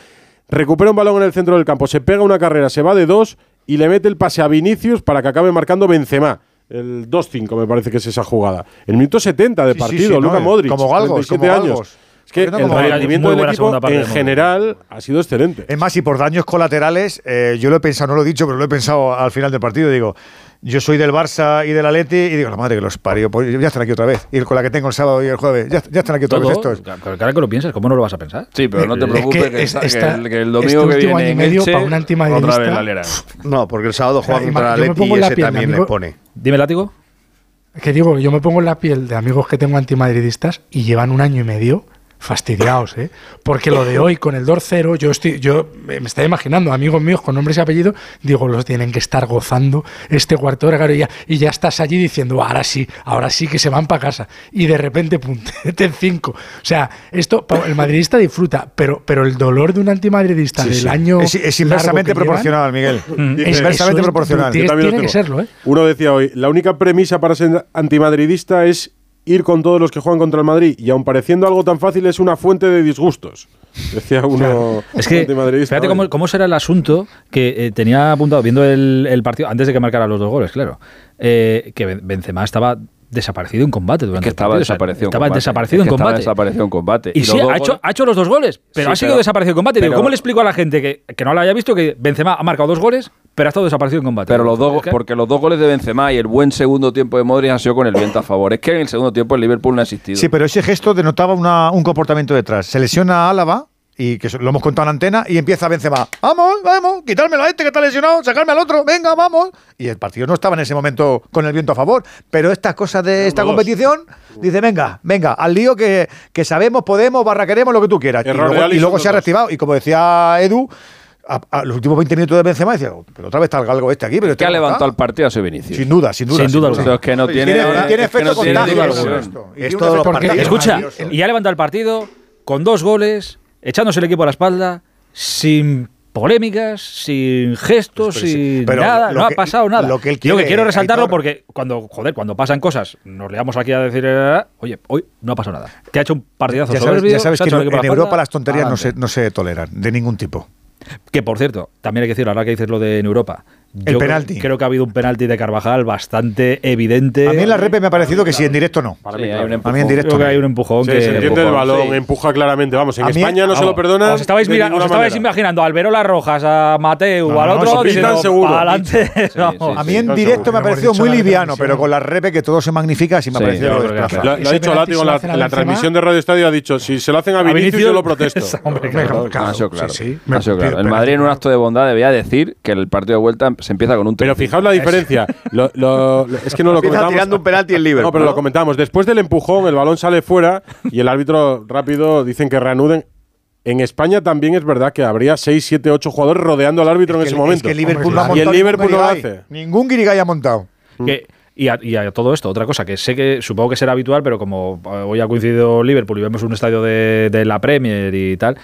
recupera un balón en el centro del campo, se pega una carrera, se va de dos y le mete el pase a Vinicius para que acabe marcando Benzema. El 2-5 me parece que es esa jugada. El minuto 70 de Sí, sí, partido, sí, eh, Modric. como galgos, 37 como años. galgos. Es que el rendimiento del equipo segunda parte en general ha sido excelente. Es más, y por daños colaterales, eh, yo lo he pensado, no lo he dicho, pero lo he pensado al final del partido. Digo, yo soy del Barça y del Atleti y digo, la madre que los parió, pues ya están aquí otra vez. Y con la que tengo el sábado y el jueves, ya, ya están aquí otra Todo, vez estos. Pero claro que lo piensas, ¿cómo no lo vas a pensar? Sí, pero no te Es preocupes que que, que esta- el, que el este domingo que último viene año y medio Elche, para un antimadridista- otra vez la lera. No, porque el sábado juega contra el Atleti y ese también le amigo- pone. Dime, látigo. Que digo, yo me pongo en la piel de amigos que tengo antimadridistas y llevan un año y medio fastidiados, ¿eh? Porque lo de hoy con el 2-0, yo estoy, yo me estoy imaginando, amigos míos con nombres y apellidos, digo, los tienen que estar gozando este cuarto de hora, claro, y ya, y ya estás allí diciendo, ahora sí, ahora sí que se van para casa. Y de repente, pum, te en cinco. O sea, esto, el madridista disfruta, pero, pero el dolor de un antimadridista Sí, del sí. año. Es, inversamente llevan, proporcional, Miguel. Es- inversamente es- proporcional. tiene- Yo también lo tiene que serlo, ¿eh? Uno decía hoy, la única premisa para ser antimadridista es ir con todos los que juegan contra el Madrid. Y aun pareciendo algo tan fácil, es una fuente de disgustos. Decía uno Es que, fíjate cómo, cómo será el asunto que eh, tenía apuntado viendo el, el partido, antes de que marcara los dos goles, claro, eh, que Ben- Benzema estaba desaparecido en combate durante que el estaba partido, o sea, desaparecido en estaba combate. desaparecido Es en que combate. desaparecido en combate. Y, Y sí, ha hecho, ha hecho los dos goles, pero Sí, ha sido pero- desaparecido en combate. Digo, pero- ¿Cómo le explico a la gente que, que no lo haya visto que Benzema ha marcado dos goles, pero ha estado desaparecido en combate? Pero los dos, porque los dos goles de Benzema y el buen segundo tiempo de Modric han sido con el viento a favor. Es que en el segundo tiempo el Liverpool no ha existido. Sí, pero ese gesto denotaba una- un comportamiento detrás. Se lesiona a Álava, y que lo hemos contado en antena, y empieza Benzema. Vamos, vamos, quitármelo a este que está lesionado, sacarme al otro, venga, vamos. Y el partido no estaba en ese momento con el viento a favor. Pero estas cosas de esta competición, dice, venga, venga, al lío que, que sabemos, podemos, barra queremos, lo que tú quieras. Y Error luego, y Alisson, luego se ha reactivado. Y como decía Edu, a, a los últimos 20 minutos de Benzema, decía, "Oh, pero otra vez está el galgo este aquí. Pero este que ha cómo está". levantado el partido a su Vinicius. Sin duda, sin duda. Sin duda Eso es que no tiene, Tiene, es tiene que efecto no tiene contagio diversión. esto. Y Es tiene todo un lo efecto contagio. Escucha, y ha levantado el partido con dos goles, echándose el equipo a la espalda, sin polémicas, sin gestos, Pero sí, sin pero nada, no que- ha pasado nada. lo que él Yo que quiere, quiero resaltarlo Aitor. porque cuando, joder, cuando pasan cosas, nos leamos aquí a decir, oye, hoy no ha pasado nada. Que ha hecho un partidazo Ya sabes, ya sabes que hecho en, la Europa las tonterías no se, no se toleran, de ningún tipo. Que por cierto, también hay que decirlo, ahora que dices lo de en Europa. El yo penalti. Creo, creo que ha habido un penalti de Carvajal bastante evidente. A mí en la repe me ha parecido que sí, en directo no. Para Sí, mí, hay claro. un A mí en directo Creo que no. hay un empujón Sí, que. se entiende el balón, sí. empuja claramente. Vamos, en mí- España no se lo perdonan. Os estabais, mira- os estabais imaginando a Albero Las Rojas, a Mateu, No, al no, otro, eso diciendo, seguro. [LAUGHS] Sí, A mí sí, en no, directo me ha parecido muy liviano, pero con la repe que todo se magnifica, sí me ha parecido lo ha dicho Látigo en la, transmisión de Radio Estadio. Ha dicho: si se lo hacen a Vinicius, yo lo protesto. [LAUGHS] Hombre, claro. El Madrid en un acto de bondad debía decir que el partido de vuelta se empieza con un Pero fijaos la diferencia. Lo- lo- lo- es que no lo comentamos. tirando un penalti en Liverpool, No, pero ¿no? lo comentamos. Después del empujón, el balón sale fuera y el árbitro rápido dicen que reanuden. En España también es verdad que habría 6, 7, 8 jugadores rodeando al árbitro en Es ese momento. Es que Liverpool Hombre, claro. Y el Liverpool no lo hace. Ningún Guirigay ha montado. Que- y, a, y a todo esto, otra cosa que sé que supongo que será habitual, pero como eh, hoy ha coincidido Liverpool y vemos un estadio de, de la Premier y tal,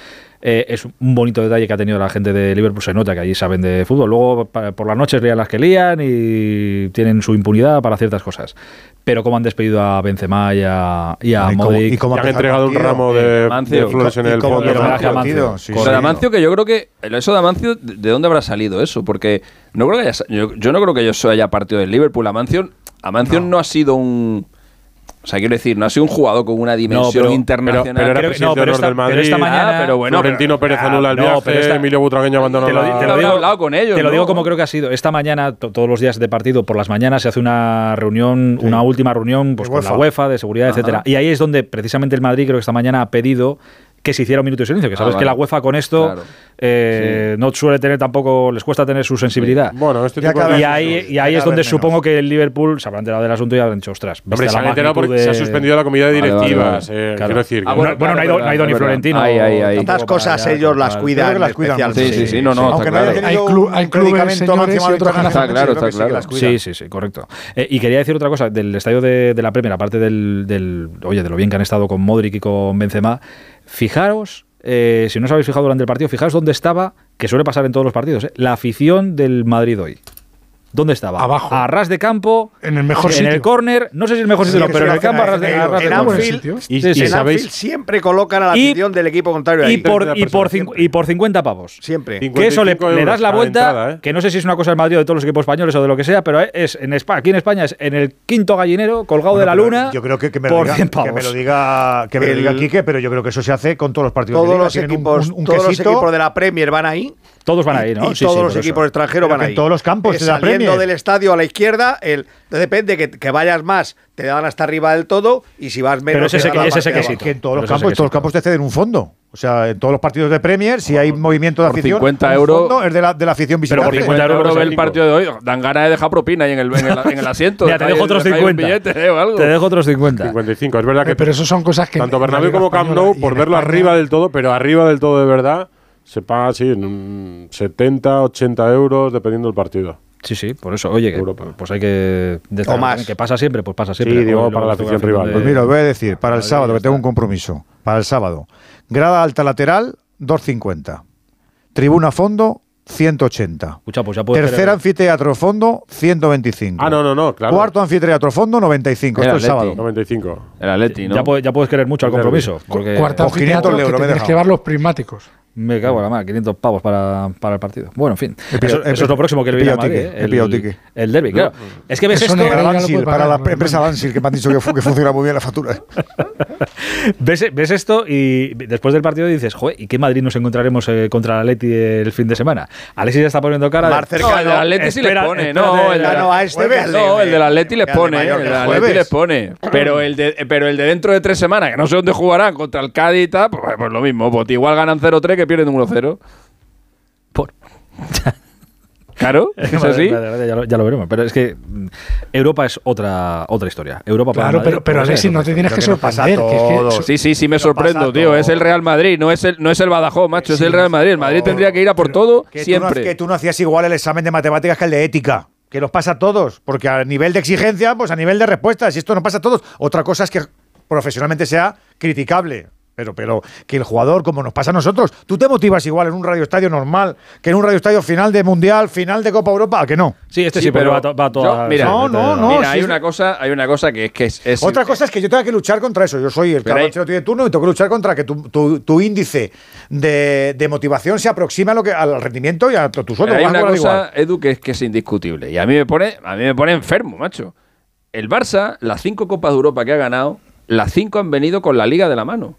Eh, es un bonito detalle que ha tenido la gente de Liverpool. Se nota que allí saben de fútbol. Luego, por las noches lían las que lían y tienen su impunidad para ciertas cosas. Pero como han despedido a Benzema y a, y a Y cómo- Modric. y cómo Y han entregado un ramo de, Mancio. de flores en el fondo. Mancio. sí, sí. de Amancio, que yo creo que. Eso de Amancio, ¿de de dónde habrá salido eso? Porque no creo que haya, yo, yo no creo que yo haya partido del Liverpool. Amancio, Amancio no. ha sido un. O sea, quiero decir, no ha sido un jugador con una dimensión pero- internacional. Pero, pero era presidente no, pero esta- del pero esta mañana- Ah, pero bueno, Florentino Pérez Ah, anula el no, viaje. pero esta- Emilio Butragueño abandonó te lo, la... te lo digo, hablado con ellos, te lo ¿no? digo como creo que ha sido. Esta mañana, to- todos los días de partido, por las mañanas, se hace una reunión, una última reunión pues, con la UEFA. UEFA, de seguridad, Ajá. etcétera. Y ahí es donde precisamente el Madrid, creo que esta mañana, ha pedido que se hiciera un minuto de silencio. Que Ah, sabes que la UEFA con esto Claro. eh, no suele tener tampoco, les cuesta tener su sensibilidad. Bueno, este tipo de... Y ahí, y ahí es donde menos. supongo que el Liverpool se habrá enterado del asunto y habrán dicho, ostras, Hombre, se la han enterado porque se ha de- suspendido la comida vale, directivas. vale. eh. Quiero decir, Ah, que- Bueno, bueno, no ha ido- no ha ido ni. Florentino. Ahí, ahí, ahí. Tantas cosas ellos las cuidan las cuidan. Sí, sí, sí, no, no, Aunque está no haya claro. tenido Hay clu- un hay clubes, señores, y otros Está claro, está claro. Sí, sí, sí, correcto. Eh, y quería decir otra cosa del estadio de, de la Premier, aparte del- oye, de lo bien que han estado con Modric y con Benzema. Fijaros, eh, si no os habéis fijado durante el partido, fijaos dónde estaba, que suele pasar en todos los partidos, eh, la afición del Madrid hoy. ¿Dónde estaba? Abajo. A ras de campo. En el mejor en sitio. el córner. No sé si el mejor sitio, Sí, no, pero en el campo a ras en- de, a ras de en campo. Y, Sí, y sí. en sabéis, Anfield siempre colocan a la Y- afición del equipo contrario ahí. Y por, y, por y por 50 pavos. Siempre. Que eso le, 55 le das la vuelta, entrada, ¿eh? que no sé si es una cosa del Madrid o de todos los equipos españoles o de lo que sea, pero es en España, aquí en España es en el quinto gallinero, colgado de la luna. Yo creo que, que me lo por diga, 100 que me pavos. lo diga, que me lo diga Quique, pero yo creo que eso se hace con todos los partidos de Todos liga. los Tienen un- equipos, un, un todos los quesito equipos de la Premier van ahí. Todos van ahí, ¿no? Y Sí, todos sí, los equipos eso. extranjeros Pero van que ahí. en todos los campos Eh, de la Saliendo del estadio a la izquierda, el, depende que, que vayas más, te dan hasta arriba del todo, y si vas menos, Pero es te ese dan que- es ese que sí, que en todos los Pero campos, que todos los campos te ceden un fondo. O sea, en todos los partidos de Premier, si hay movimiento de por afición, 50 un euros- fondo es de la, de la afición Pero por visitante. 50 50 euros el partido de hoy, dan ganas de dejar propina ahí en el, en el, en el asiento. Mira, te dejo otros dejáis un 50. billete, eh, o algo. Te dejo otros 50. 55. Es verdad que Eh, pero eso son cosas que. tanto Bernabéu como Camp Nou, por verlo España- arriba del todo, pero arriba del todo de verdad, se paga así en un 70, 80 euros, dependiendo del partido. Sí, sí, por eso. Oye, que, Europa. pues hay que. destacar O más. Que pasa siempre, pues pasa siempre. Sí, digo, para la afición rival. de- Pues mira, os voy a decir, para el Madrid, sábado, que tengo un compromiso, para el sábado. Grada alta lateral, 2.50. Tribuna fondo, 180. Escucha, pues ya puedes Tercer tener- anfiteatro fondo, 125. Ah, no, no, no, claro. Cuarto anfiteatro fondo, 95. El Esto es sábado. 95. El Atleti, ¿no? ya, puedes, ya puedes querer mucho al compromiso. Porque Cuarta 500 anfiteatro que euros, me he tienes que llevar los prismáticos. Me cago en la mano, 500 pavos para, para el partido. Bueno, en fin. Eso, es lo próximo que le viene a Madrid. ¿eh? pillado ticket. El derby, claro. Es que ves Eso esto, Para, Bansil, para la ¿no? empresa Bansil, que me han dicho que, que funciona muy bien la factura. [LAUGHS] ves, ves esto y después del partido dices, joder, ¿y qué Madrid nos encontraremos eh, contra el Atleti el fin de semana? Alexis ya está poniendo cara de... Más. No, el del Atleti sí les Espera, pone, no, el de- no, el del Atleti les al de pone, el del el Atleti jueves. les pone. Pero el de, pero el de dentro de tres semanas, que no sé dónde jugarán, contra el Cádiz y tal, pues, pues lo mismo, pues igual ganan 0-3 que pierden 1-0. Por- [LAUGHS] Claro, [LAUGHS] es así. vale, vale, ya, lo, ya lo veremos. Pero es que mm, Europa es otra otra historia. Europa para Claro, Madrid, pero, pero Alexis, no te tienes que que sorprender. que es que Sí, sí, sí me sorprendo, tío. todo. Es el Real Madrid, no es el, no es el Badajoz, macho, es el Real Madrid. El Madrid tendría que ir a por todo Que tú, no, siempre. que tú no hacías igual el examen de matemáticas que el de ética. Que los pasa a todos. Porque a nivel de exigencia, pues a nivel de respuestas. Y esto no pasa a todos. Otra cosa es que profesionalmente sea criticable. Pero, pero que el jugador, como nos pasa a nosotros, tú te motivas igual en un radioestadio normal que en un radioestadio final de Mundial, final de Copa Europa, ¿a que no? Sí, este sí, pero va, to- va toda- yo- mira, No, no, no. mira, hay es- una cosa, hay una cosa que es que es, es- Otra cosa es que yo tenga que luchar contra eso. Yo soy el Ancelotti de turno y tengo que luchar contra que tu, tu- tu índice de, de motivación se aproxime a lo que, al rendimiento y a tu, tu sueldo. Hay una cosa, igual. Edu, que es que es indiscutible. Y a mí me pone, a mí me pone enfermo, macho. El Barça, las cinco Copas de Europa que ha ganado, las cinco han venido con la Liga de la mano.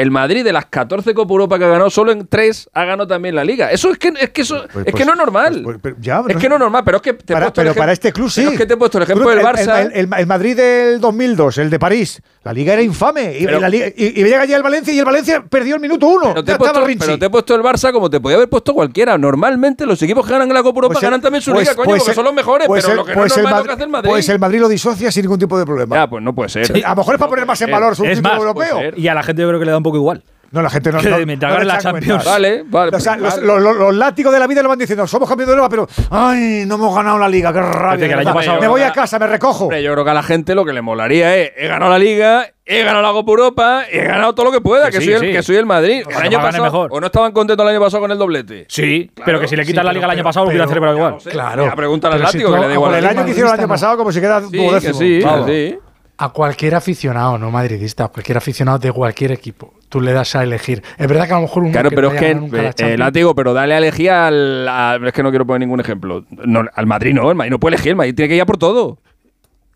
El Madrid de las 14 Copas de Europa que ha ganado, solo en tres ha ganado también la Liga. Eso es que es que eso Pues- es que pues- no es normal. pues- pues- ya, es que no es normal, pero es que te he Para- puesto el pero ejem- para este club sí. es que te he puesto el ejemplo del Barça. El, el- el Madrid del 2002, el de París, la liga era infame. Y, Pero- y la liga- y- y llega allí el Valencia y el Valencia perdió el minuto uno. Pero te, he puesto, estaba Rinchi. pero te he puesto el Barça como te podía haber puesto cualquiera. Normalmente los equipos que ganan en la Copa Europa Pues el- ganan también su pues- liga, coño, pues porque el- son los mejores, pues pero el- lo que pues no el es normal es lo Madrid- que hace el Madrid. Pues el Madrid lo disocia sin ningún tipo de problema. Ya, pues no puede ser. a lo mejor es para poner más en valor su título europeo. Y a la gente yo creo que le da un poco igual. No, la gente no. [LAUGHS] Que no- mientras no la Champions. Vale, vale. O sea, los, vale. los- los- los látigos de la vida lo van diciendo, somos campeones de Europa, pero ¡ay! No hemos ganado la liga, qué rabia. que pasado- me voy a casa, me recojo. Hombre, yo creo que a la gente lo que le molaría es he ganado la liga, he ganado la Copa Europa, he ganado todo lo que pueda, Que que, sí, soy, el, sí. que soy el Madrid. El año pasado, mejor. ¿O no estaban contentos el año pasado con el doblete? Sí, pero que si le quitan Sí, la liga el pero- año pasado lo hubieran pero- celebrado igual. Claro. La pregunta al Pero si Atlético, tú que le da igual el año que hicieron el año pasado, como si queda Sí, que sí, que sí. A cualquier aficionado, no madridista, a cualquier aficionado de cualquier equipo, tú le das a elegir. Es verdad que a lo mejor uno Claro, que pero no es que, eh, Champions- látigo, pero dale a elegir al. a- es que no quiero poner ningún ejemplo. No, al Madrid no, el Madrid no puede elegir, el Madrid tiene que ir a por todo.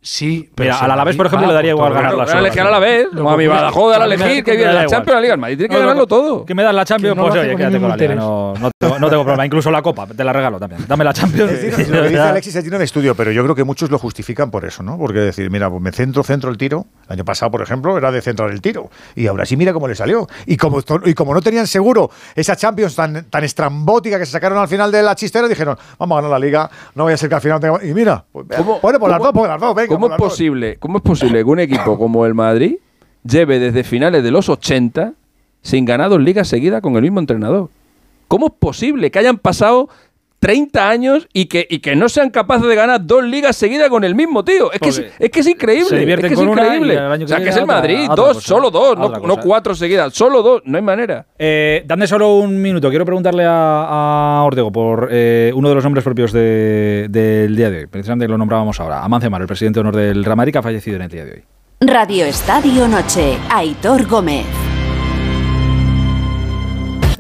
Sí, pero Mira, al Alavés, por ejemplo, le daría igual ganar la a elegir al Alavés, a mi Badajoz, al Pero me- elegir, que viene la. Champions, la Liga, el Madrid tiene que ganarlo todo. Que me das la Champions, pues oye, quédate con la ningún liga. No, no tengo, no tengo problema. Incluso la copa, te la regalo también. Dame la Champions. Es decir, lo que dice Alexis es digno de estudio, pero yo creo que muchos lo justifican por eso, ¿no? Porque decir, mira, pues me centro, centro el tiro. El año pasado, por ejemplo, era de centrar el tiro. Y ahora sí, mira cómo le salió. Y como, to- y como no tenían seguro esa Champions tan, tan estrambótica que se sacaron al final de la chistera, dijeron, vamos a ganar la liga, no vaya a ser que al final tenga... Y mira, pues, ¿Cómo- bueno, por las dos, por las dos, venga. ¿Cómo es posible, ¿Cómo es posible que un equipo como el Madrid lleve desde finales de los 80 sin ganar dos ligas seguidas con el mismo entrenador? ¿Cómo es posible que hayan pasado 30 años y que, y que no sean capaces de ganar dos ligas seguidas con el mismo tío? Es que es, es que es increíble. se es que es increíble. o sea, que es el otra- Madrid. otra dos, cosa. solo dos, no, cuatro seguidas. Solo dos, no hay manera. Eh, dame solo un minuto. Quiero preguntarle a, a Ortego por eh, uno de los nombres propios de- del día de hoy. Precisamente lo nombrábamos ahora. Amancio Mar, el presidente de honor del que ha fallecido en el día de hoy. Radio Estadio Noche. Aitor Gómez.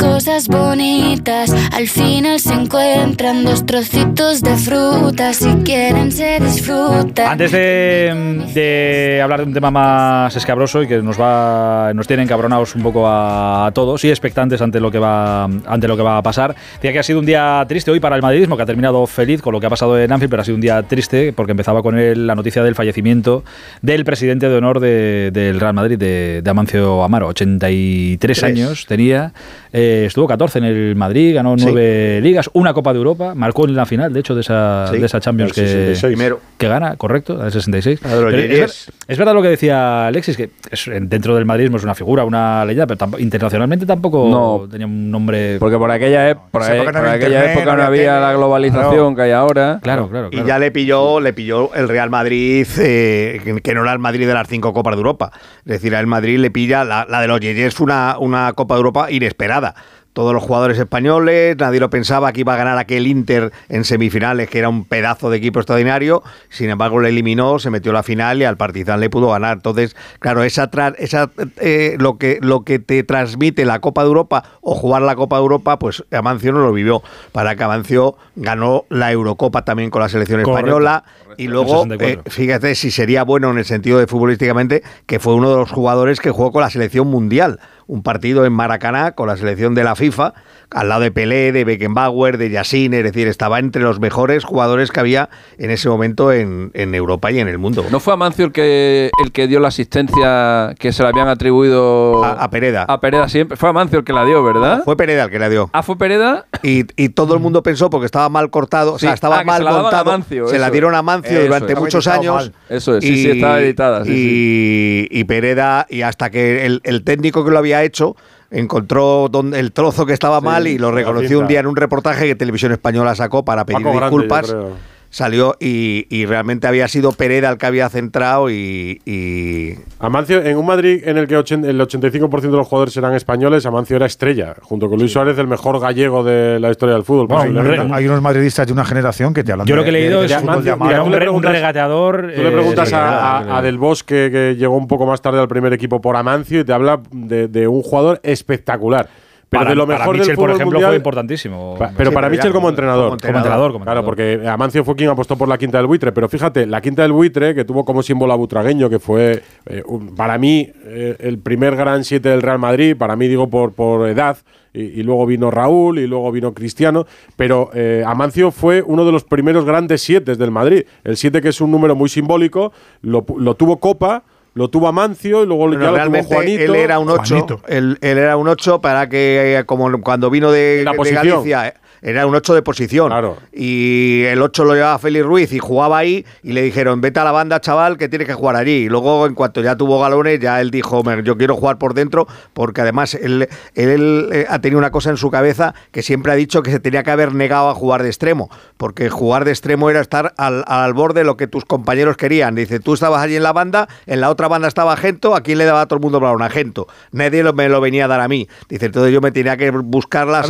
Cosas bonitas al final se encuentran dos trocitos de fruta si quieren se disfrutan. Antes de, de hablar de un tema más escabroso y que nos va nos tiene encabronados un poco a, todos y expectantes ante lo que va ante lo que va a pasar. Decía que ha sido un día triste hoy para el madridismo, que ha terminado feliz con lo que ha pasado en Anfield, pero ha sido un día triste porque empezaba con él la noticia del fallecimiento del presidente de honor de- del Real Madrid, de, de Amancio Amaro. 83 Tres. años tenía, eh, estuvo 14 en el Madrid, ganó Sí. nueve ligas, una Copa de Europa, marcó en la final, de hecho, de esa, Sí, de esa Champions que, 66. Que gana, correcto, 66. La de los Pero es, Yeyes. ver- es verdad lo que decía Alexis, que es- dentro del madridismo es una figura, una leyenda, pero tampo- internacionalmente tampoco No. tenía un nombre. Porque por aquella, por ahí- época no por había aquella internet, época no no había la globalización que hay ahora. Claro, claro, Y ya le pilló, le pilló el Real Madrid, eh, que- que no era el Madrid de las cinco Copas de Europa. Es decir, al Madrid le pilla, la, la de los Yeyes fue una, una Copa de Europa inesperada. Todos los jugadores españoles, nadie lo pensaba que iba a ganar aquel Inter en semifinales, que era un pedazo de equipo extraordinario. Sin embargo, le eliminó, se metió a la final y al Partizan le pudo ganar. Entonces, claro, esa, tra- esa eh, lo que lo que te transmite la Copa de Europa o jugar la Copa de Europa, pues Amancio no lo vivió. Para que Amancio ganó la Eurocopa también con la selección Correcto, española y En luego, 64. eh, fíjate si sería bueno en el sentido de futbolísticamente, que fue uno de los jugadores que jugó con la selección mundial. Un partido en Maracaná con la selección de la FIFA, al lado de Pelé, de Beckenbauer, de Yassin, es decir, estaba entre los mejores jugadores que había en ese momento en, en Europa y en el mundo. ¿No fue Amancio el que, el que dio la asistencia que se le habían atribuido A, a Pereda. a Pereda siempre? Fue Amancio el que la dio, ¿verdad? Fue Pereda el que la dio. Ah, fue Pereda. Y, y todo el mundo pensó porque estaba mal cortado, o sea, Sí. estaba Ah, mal se la daban a montado. Mancio, se la dieron a es. Eso durante es. muchos años. Eso es, sí, sí, estaba editada, sí, y, y Pereda, y hasta que el, el técnico que lo había hecho encontró donde, el trozo que estaba mal y lo reconoció un día en un reportaje que Televisión Española sacó para pedir Paco disculpas. Salió y, y realmente había sido Pereda el que había centrado y, y- Amancio, en un Madrid en el que ochen- el 85% de los jugadores eran españoles, Amancio era estrella, junto con Luis Suárez, el mejor gallego de la historia del fútbol. Bueno, hay, unos- hay unos madridistas de una generación que te hablan Yo de- lo que he leído de- es de un, fútbol de le regateador. Tú le eh, preguntas a Del Bosque, que llegó un poco más tarde al primer equipo por Amancio, y te habla de, de un jugador espectacular. Pero para, de lo para mejor Michel, del por ejemplo, mundial- fue importantísimo. Pa- pero Sí, para pero Michel como como- entrenador. como Como entrenador, como Claro, entrenador. porque Amancio fue quien apostó por la quinta del buitre. Pero fíjate, la quinta del buitre, que tuvo como símbolo a Butragueño, que fue eh, un- para mí eh, el primer gran siete del Real Madrid, para mí digo por, por edad, y, y luego vino Raúl, y luego vino Cristiano. Pero eh, Amancio fue uno de los primeros grandes siete del Madrid. El siete, que es un número muy simbólico, lo tuvo Copa. Lo tuvo Amancio y luego Bueno, ya lo tuvo realmente Juanito. él era un 8. Juanito. Él, él era un 8 para que, eh, como cuando vino de, La de. Galicia, eh, era un 8 de posición. Y el 8 lo llevaba Félix Ruiz y jugaba ahí y le dijeron, vete a la banda, chaval, que tienes que jugar allí. Y luego, en cuanto ya tuvo galones, ya él dijo, "Me- yo quiero jugar por dentro, porque además él, él, eh, ha tenido una cosa en su cabeza que siempre ha dicho que se tenía que haber negado a jugar de extremo, porque jugar de extremo era estar al, al borde de lo que tus compañeros querían. Dice, tú estabas allí en la banda, en la otra banda estaba Gento, ¿a quién le daba a todo el mundo balón? A Gento. Nadie lo- me lo venía a dar a mí. Dice, entonces yo me tenía que buscar las,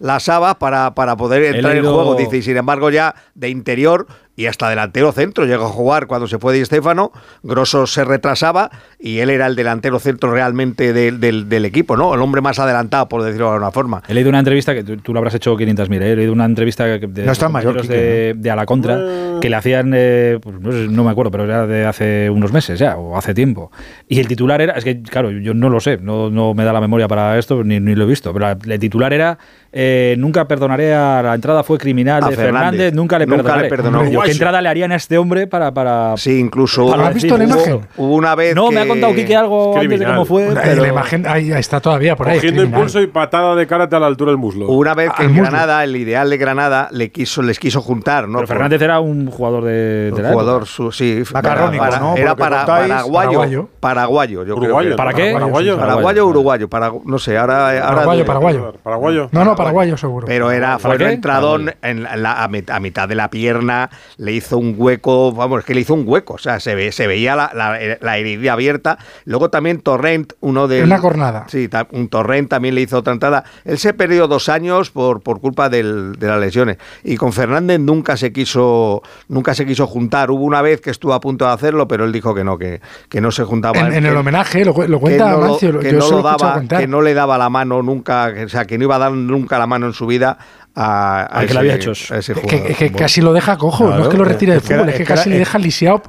La las habas para, para poder entrar en juego. Dice, y sin embargo ya de interior y hasta delantero centro llegó a jugar cuando se fue Di Stéfano, Grosso se retrasaba y él era el delantero centro realmente del, del- del equipo, ¿no? El hombre más adelantado, por decirlo de alguna forma. He leído una entrevista que tú, tú lo habrás hecho 500.000, ¿eh? he leído una entrevista que- de, No está Mallorca, de, de A la Contra que le hacían, eh, pues no, sé, no me acuerdo, pero era de hace unos meses ya, o hace tiempo. Y el titular era, es que claro, yo no lo sé, no, no me da la memoria para esto, ni, ni lo he visto, pero el titular era, eh, nunca perdonaré a la entrada fue criminal A de Fernández. Fernández, nunca le Nunca le perdonaré. perdonó. Hombre, yo, ¿Qué entrada le harían a este hombre para... para Sí, incluso para ¿Has visto la imagen? Hubo, hubo una vez No, me ha que- contado Quique algo Es antes de criminal. cómo fue, pero... la imagen ahí está todavía por ahí. Cogiendo impulso y patada de karate a la altura del muslo. Una vez que en muslo. Granada, el ideal de Granada, le quiso, les quiso juntar, ¿no? Pero Por- Fernández era un jugador de, de un la jugador, su- sí, Macarrónico, para- ¿no? Era que para, contáis. paraguayo, Paraguayo. yo creo Uruguayo. que- ¿Para qué? Paraguayo. Paraguayo o uruguayo, para, no sé, ahora, ahora Paraguayo, paraguayo. Paraguayo. No, no, paraguayo seguro. Pero era fue ¿Para un qué? entradón en la- a, mit- a mitad de la pierna, le hizo un hueco, vamos, es que le hizo un hueco, o sea, se, ve, se veía la, la, la herida abierta. Luego también Torrent, uno de... Una cornada. Sí, un Torrent también le hizo otra entrada. Él se perdió dos años por, por culpa del- de las lesiones. Y con Fernández nunca se quiso nunca se quiso juntar. Hubo una vez que estuvo a punto de hacerlo, pero él dijo que no, que, que no se juntaba. En, en que- el homenaje lo, lo que cuenta no lo- Mancio, lo- que yo no lo daba, que no le daba la mano nunca, que- o sea, que no iba a dar nunca la mano en su vida a, que ese, había hecho. a ese que, jugador. que- que Bueno. casi lo deja cojo, no es que lo retire del es fútbol, es que es que casi le deja lisiado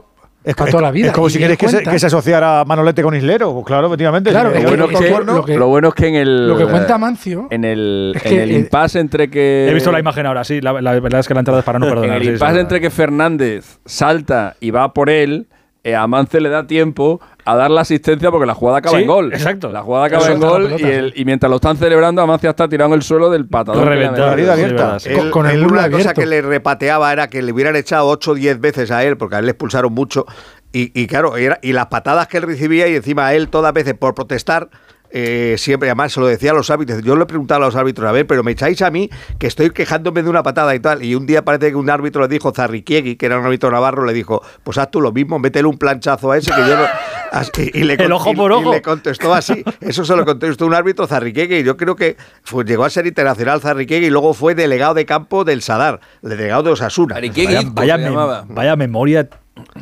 Es, para es- toda la vida. es como si quieres que se, que se asociara Manolete con Islero. Pues claro, efectivamente. Claro, es Lo bueno, es que, cuerno, lo que- lo bueno es que en el. Lo que cuenta Mancio En el, es en que el el- impasse entre que. He visto la imagen ahora, sí. La, la verdad es que la entrada es para no [LAUGHS] En perdonar. el sí, impasse sí. entre que Fernández salta y va por él, a Mance le da tiempo a dar la asistencia porque la jugada acaba Sí, en gol. exacto. La jugada acaba Eso en la gol y, el- y mientras lo están celebrando, Amancia está tirado en el suelo del patadón. Reventado. Sí, abierta. sí. Con- Él- con el muslo una cosa abierto. que le repateaba era que le hubieran echado 8 o 10 veces a él, porque a él le expulsaron mucho. Y, y claro, era- y las patadas que él recibía, y encima él todas veces por protestar, eh, siempre, además se lo decía a los árbitros. Yo le preguntaba a los árbitros, a ver, pero me echáis a mí que estoy quejándome de una patada y tal. Y un día parece que un árbitro le dijo, Zarriquiegui, que era un árbitro navarro, le dijo, pues haz tú lo mismo, métele un planchazo a ese que yo no. [LAUGHS] Y, y le, El ojo y- por y ojo. le contestó así. Eso se lo contestó un árbitro Zarriquegui. Yo creo que fue- llegó a ser internacional Zarriquegui y luego fue delegado de campo del Sadar, el delegado de Osasuna. Zarriquegui, Vaya, ¿cómo vaya mem- vaya memoria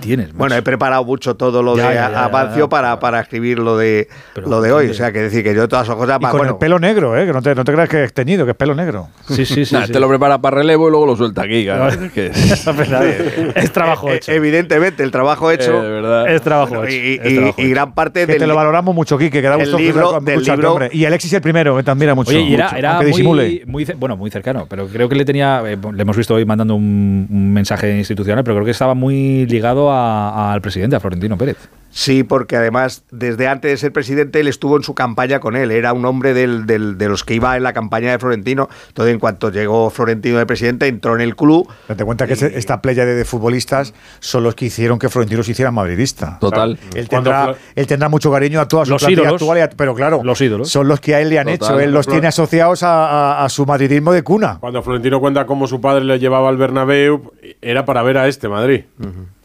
tienes. macho. Bueno, he preparado mucho todo lo Ya, de ya, ya, Avancio para, para escribir lo de, Pero, lo de hoy. O sea, que decir que yo todas esas cosas... y más, con bueno, el pelo negro, ¿eh? Que no te, no te creas que es teñido, que es pelo negro. Sí, sí, sí. [LAUGHS] Nah, sí. Te lo prepara para relevo y luego lo suelta aquí. claro. [LAUGHS] Es que- es trabajo eh, hecho. Evidentemente, el trabajo hecho... Eh, verdad. Es trabajo bueno, hecho. y, es y- trabajo y hecho. gran parte Que del... te lo valoramos mucho, Quique, que da el gusto libro- del libro- hombre. Y Alexis el primero, que mucho. Oye, y era, mucho, era aunque disimule. muy, muy, bueno, muy cercano, pero creo que le tenía, eh, le hemos visto hoy mandando un, un mensaje institucional, pero creo que estaba muy ligado al presidente, a Florentino Pérez. Sí, porque además, desde antes de ser presidente, él estuvo en su campaña con él. Era un hombre del, del- de los que iba en la campaña de Florentino. Entonces, en cuanto llegó Florentino de presidente, entró en el club. Date cuenta que esta playa de, de futbolistas son los que hicieron que Florentino se hiciera madridista. Total. Él tendrá, él tendrá mucho cariño a toda su Los plantilla ídolos. actual, pero claro, Los ídolos. son los que a él le han Total. hecho. Él los tiene asociados a, a- a su madridismo de cuna. Cuando Florentino cuenta cómo su padre le llevaba al Bernabéu, era para ver a este Madrid.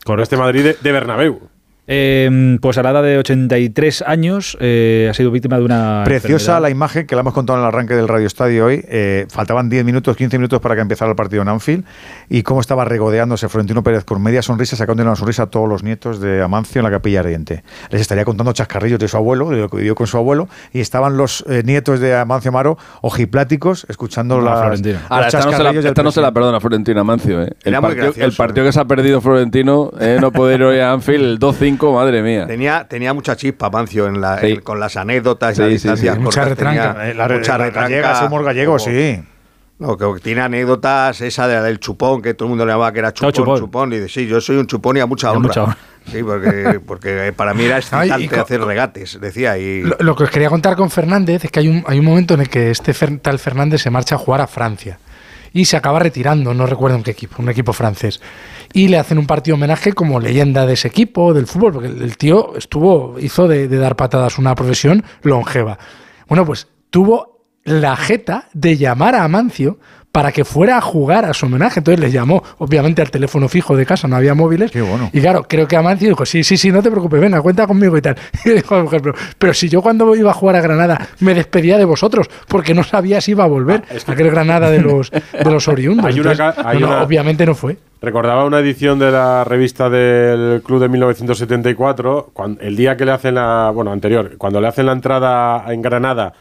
Con este Madrid de, de Bernabéu. Eh, pues a la edad de 83 años eh, ha sido víctima de una. Preciosa enfermedad. la imagen que la hemos contado en el arranque del Radio Estadio hoy. Eh, faltaban 10 minutos, 15 minutos para que empezara el partido en Anfield. Y cómo estaba regodeándose Florentino Pérez con media sonrisa, sacando una sonrisa a todos los nietos de Amancio en la capilla ardiente. Les estaría contando chascarrillos de su abuelo, de lo que vivió con su abuelo. Y estaban los eh, nietos de Amancio Amaro ojipláticos, escuchando No, las, Florentino. los Ahora, esta no, se la, chascarrillos esta no se la perdona Florentino Amancio. ¿eh? El, partido, el partido ¿eh? que se ha perdido Florentino, eh, no poder ir hoy a Anfield, el 2-5, madre mía. Tenía, tenía mucha chispa, Mancio, en la, Sí. en- con las anécdotas Sí, y las sí, distancias sí. Mucha retranca. tenía Eh, la, mucha la retranca, gallega, somos gallegos, como- sí. No, que tiene anécdotas, esa de la del chupón, que todo el mundo le llamaba que era chupón, chupón. chupón. Y dice, sí, yo soy un chupón y a mucha honra. mucha honra. Sí, porque, porque para mí era [LAUGHS] excitante Ay, hacer regates, decía. Y Lo, lo que os quería contar con Fernández es que hay un, hay un momento en el que este Fer- tal Fernández se marcha a jugar a Francia. Y se acaba retirando, no recuerdo en qué equipo, un equipo francés. Y le hacen un partido homenaje como leyenda de ese equipo, del fútbol, porque el tío estuvo, hizo de, de dar patadas una profesión longeva. Bueno, pues tuvo la jeta de llamar a Amancio para que fuera a jugar a su homenaje. Entonces les llamó, obviamente, al teléfono fijo de casa, no había móviles. Y claro, creo que Amancio dijo, sí, sí, sí, no te preocupes, venga, cuenta conmigo y tal. [LAUGHS] Y dijo mujer, pero, pero si yo cuando iba a jugar a Granada me despedía de vosotros, porque no sabía si iba a volver aquel Granada de los, de los oriundos. Hay una Entonces, hay no, no, una- obviamente no fue. Recordaba una edición de la revista del club de 1974, cuan- el día que le hacen la, bueno, anterior, cuando le hacen la entrada en Granada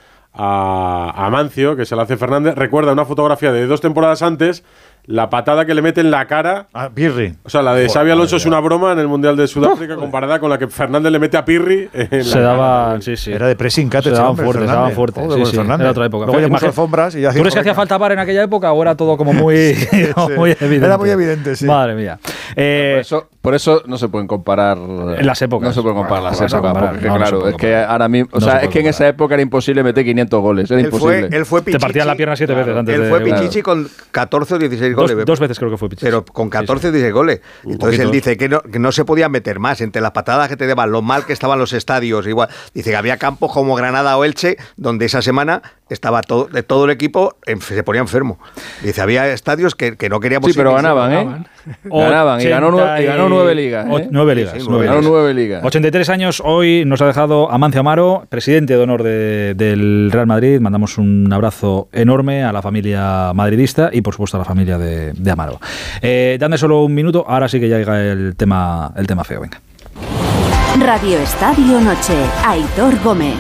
a, a Mancio, que se la hace Fernández, recuerda una fotografía de dos temporadas antes, la patada que le mete en la cara. A Pirri. O sea, la de Xavi Alonso es una broma en el Mundial de Sudáfrica comparada con la que Fernández le mete a Pirri. en Se la daba, cara. sí, sí. Era de pressing cat Se daban fuertes, se daban fuertes. Joder, sí, pues sí. Era otra época. Luego ya puso alfombras y ya ¿Tú crees que hacía falta bar en aquella época o era todo como [LAUGHS] muy, [LAUGHS] muy evidente? Era muy evidente, sí. Madre mía. Eh, por, eso, por eso no se pueden comparar En las épocas. No se pueden comparar Bueno, las no épocas. comparar, porque, no, no claro, es que ahora mismo. O No sea, se es que en esa época era imposible meter 500 goles. Era imposible. él fue Te Pichichi. partían la pierna siete veces antes Él fue. Pichichi con 14 o 16 dos, goles. dos veces creo que fue Pichichi. Pero con 14 o 16 goles. Entonces él dice que no, que no se podía meter más entre las patadas que te daban, lo mal que estaban los estadios. Igual. Dice que había campos como Granada o Elche, donde esa semana estaba todo, de todo el equipo se ponía enfermo. Dice, había estadios que, que no queríamos Sí, pero ir ganaban, siquiera. ¿eh? [LAUGHS] Ganaban y ganó, nueve, y ganó nueve ligas. ¿eh? Nueve ligas. Sí, sí, nueve Ganó ligas. nueve ligas. 83 años hoy nos ha dejado Amancio Amaro, presidente de honor de- del Real Madrid. Mandamos un abrazo enorme a la familia madridista y por supuesto a la familia de, de Amaro. Eh, dame solo un minuto, ahora sí que ya llega el tema, el tema feo. Venga. Radio Estadio Noche. Aitor Gómez.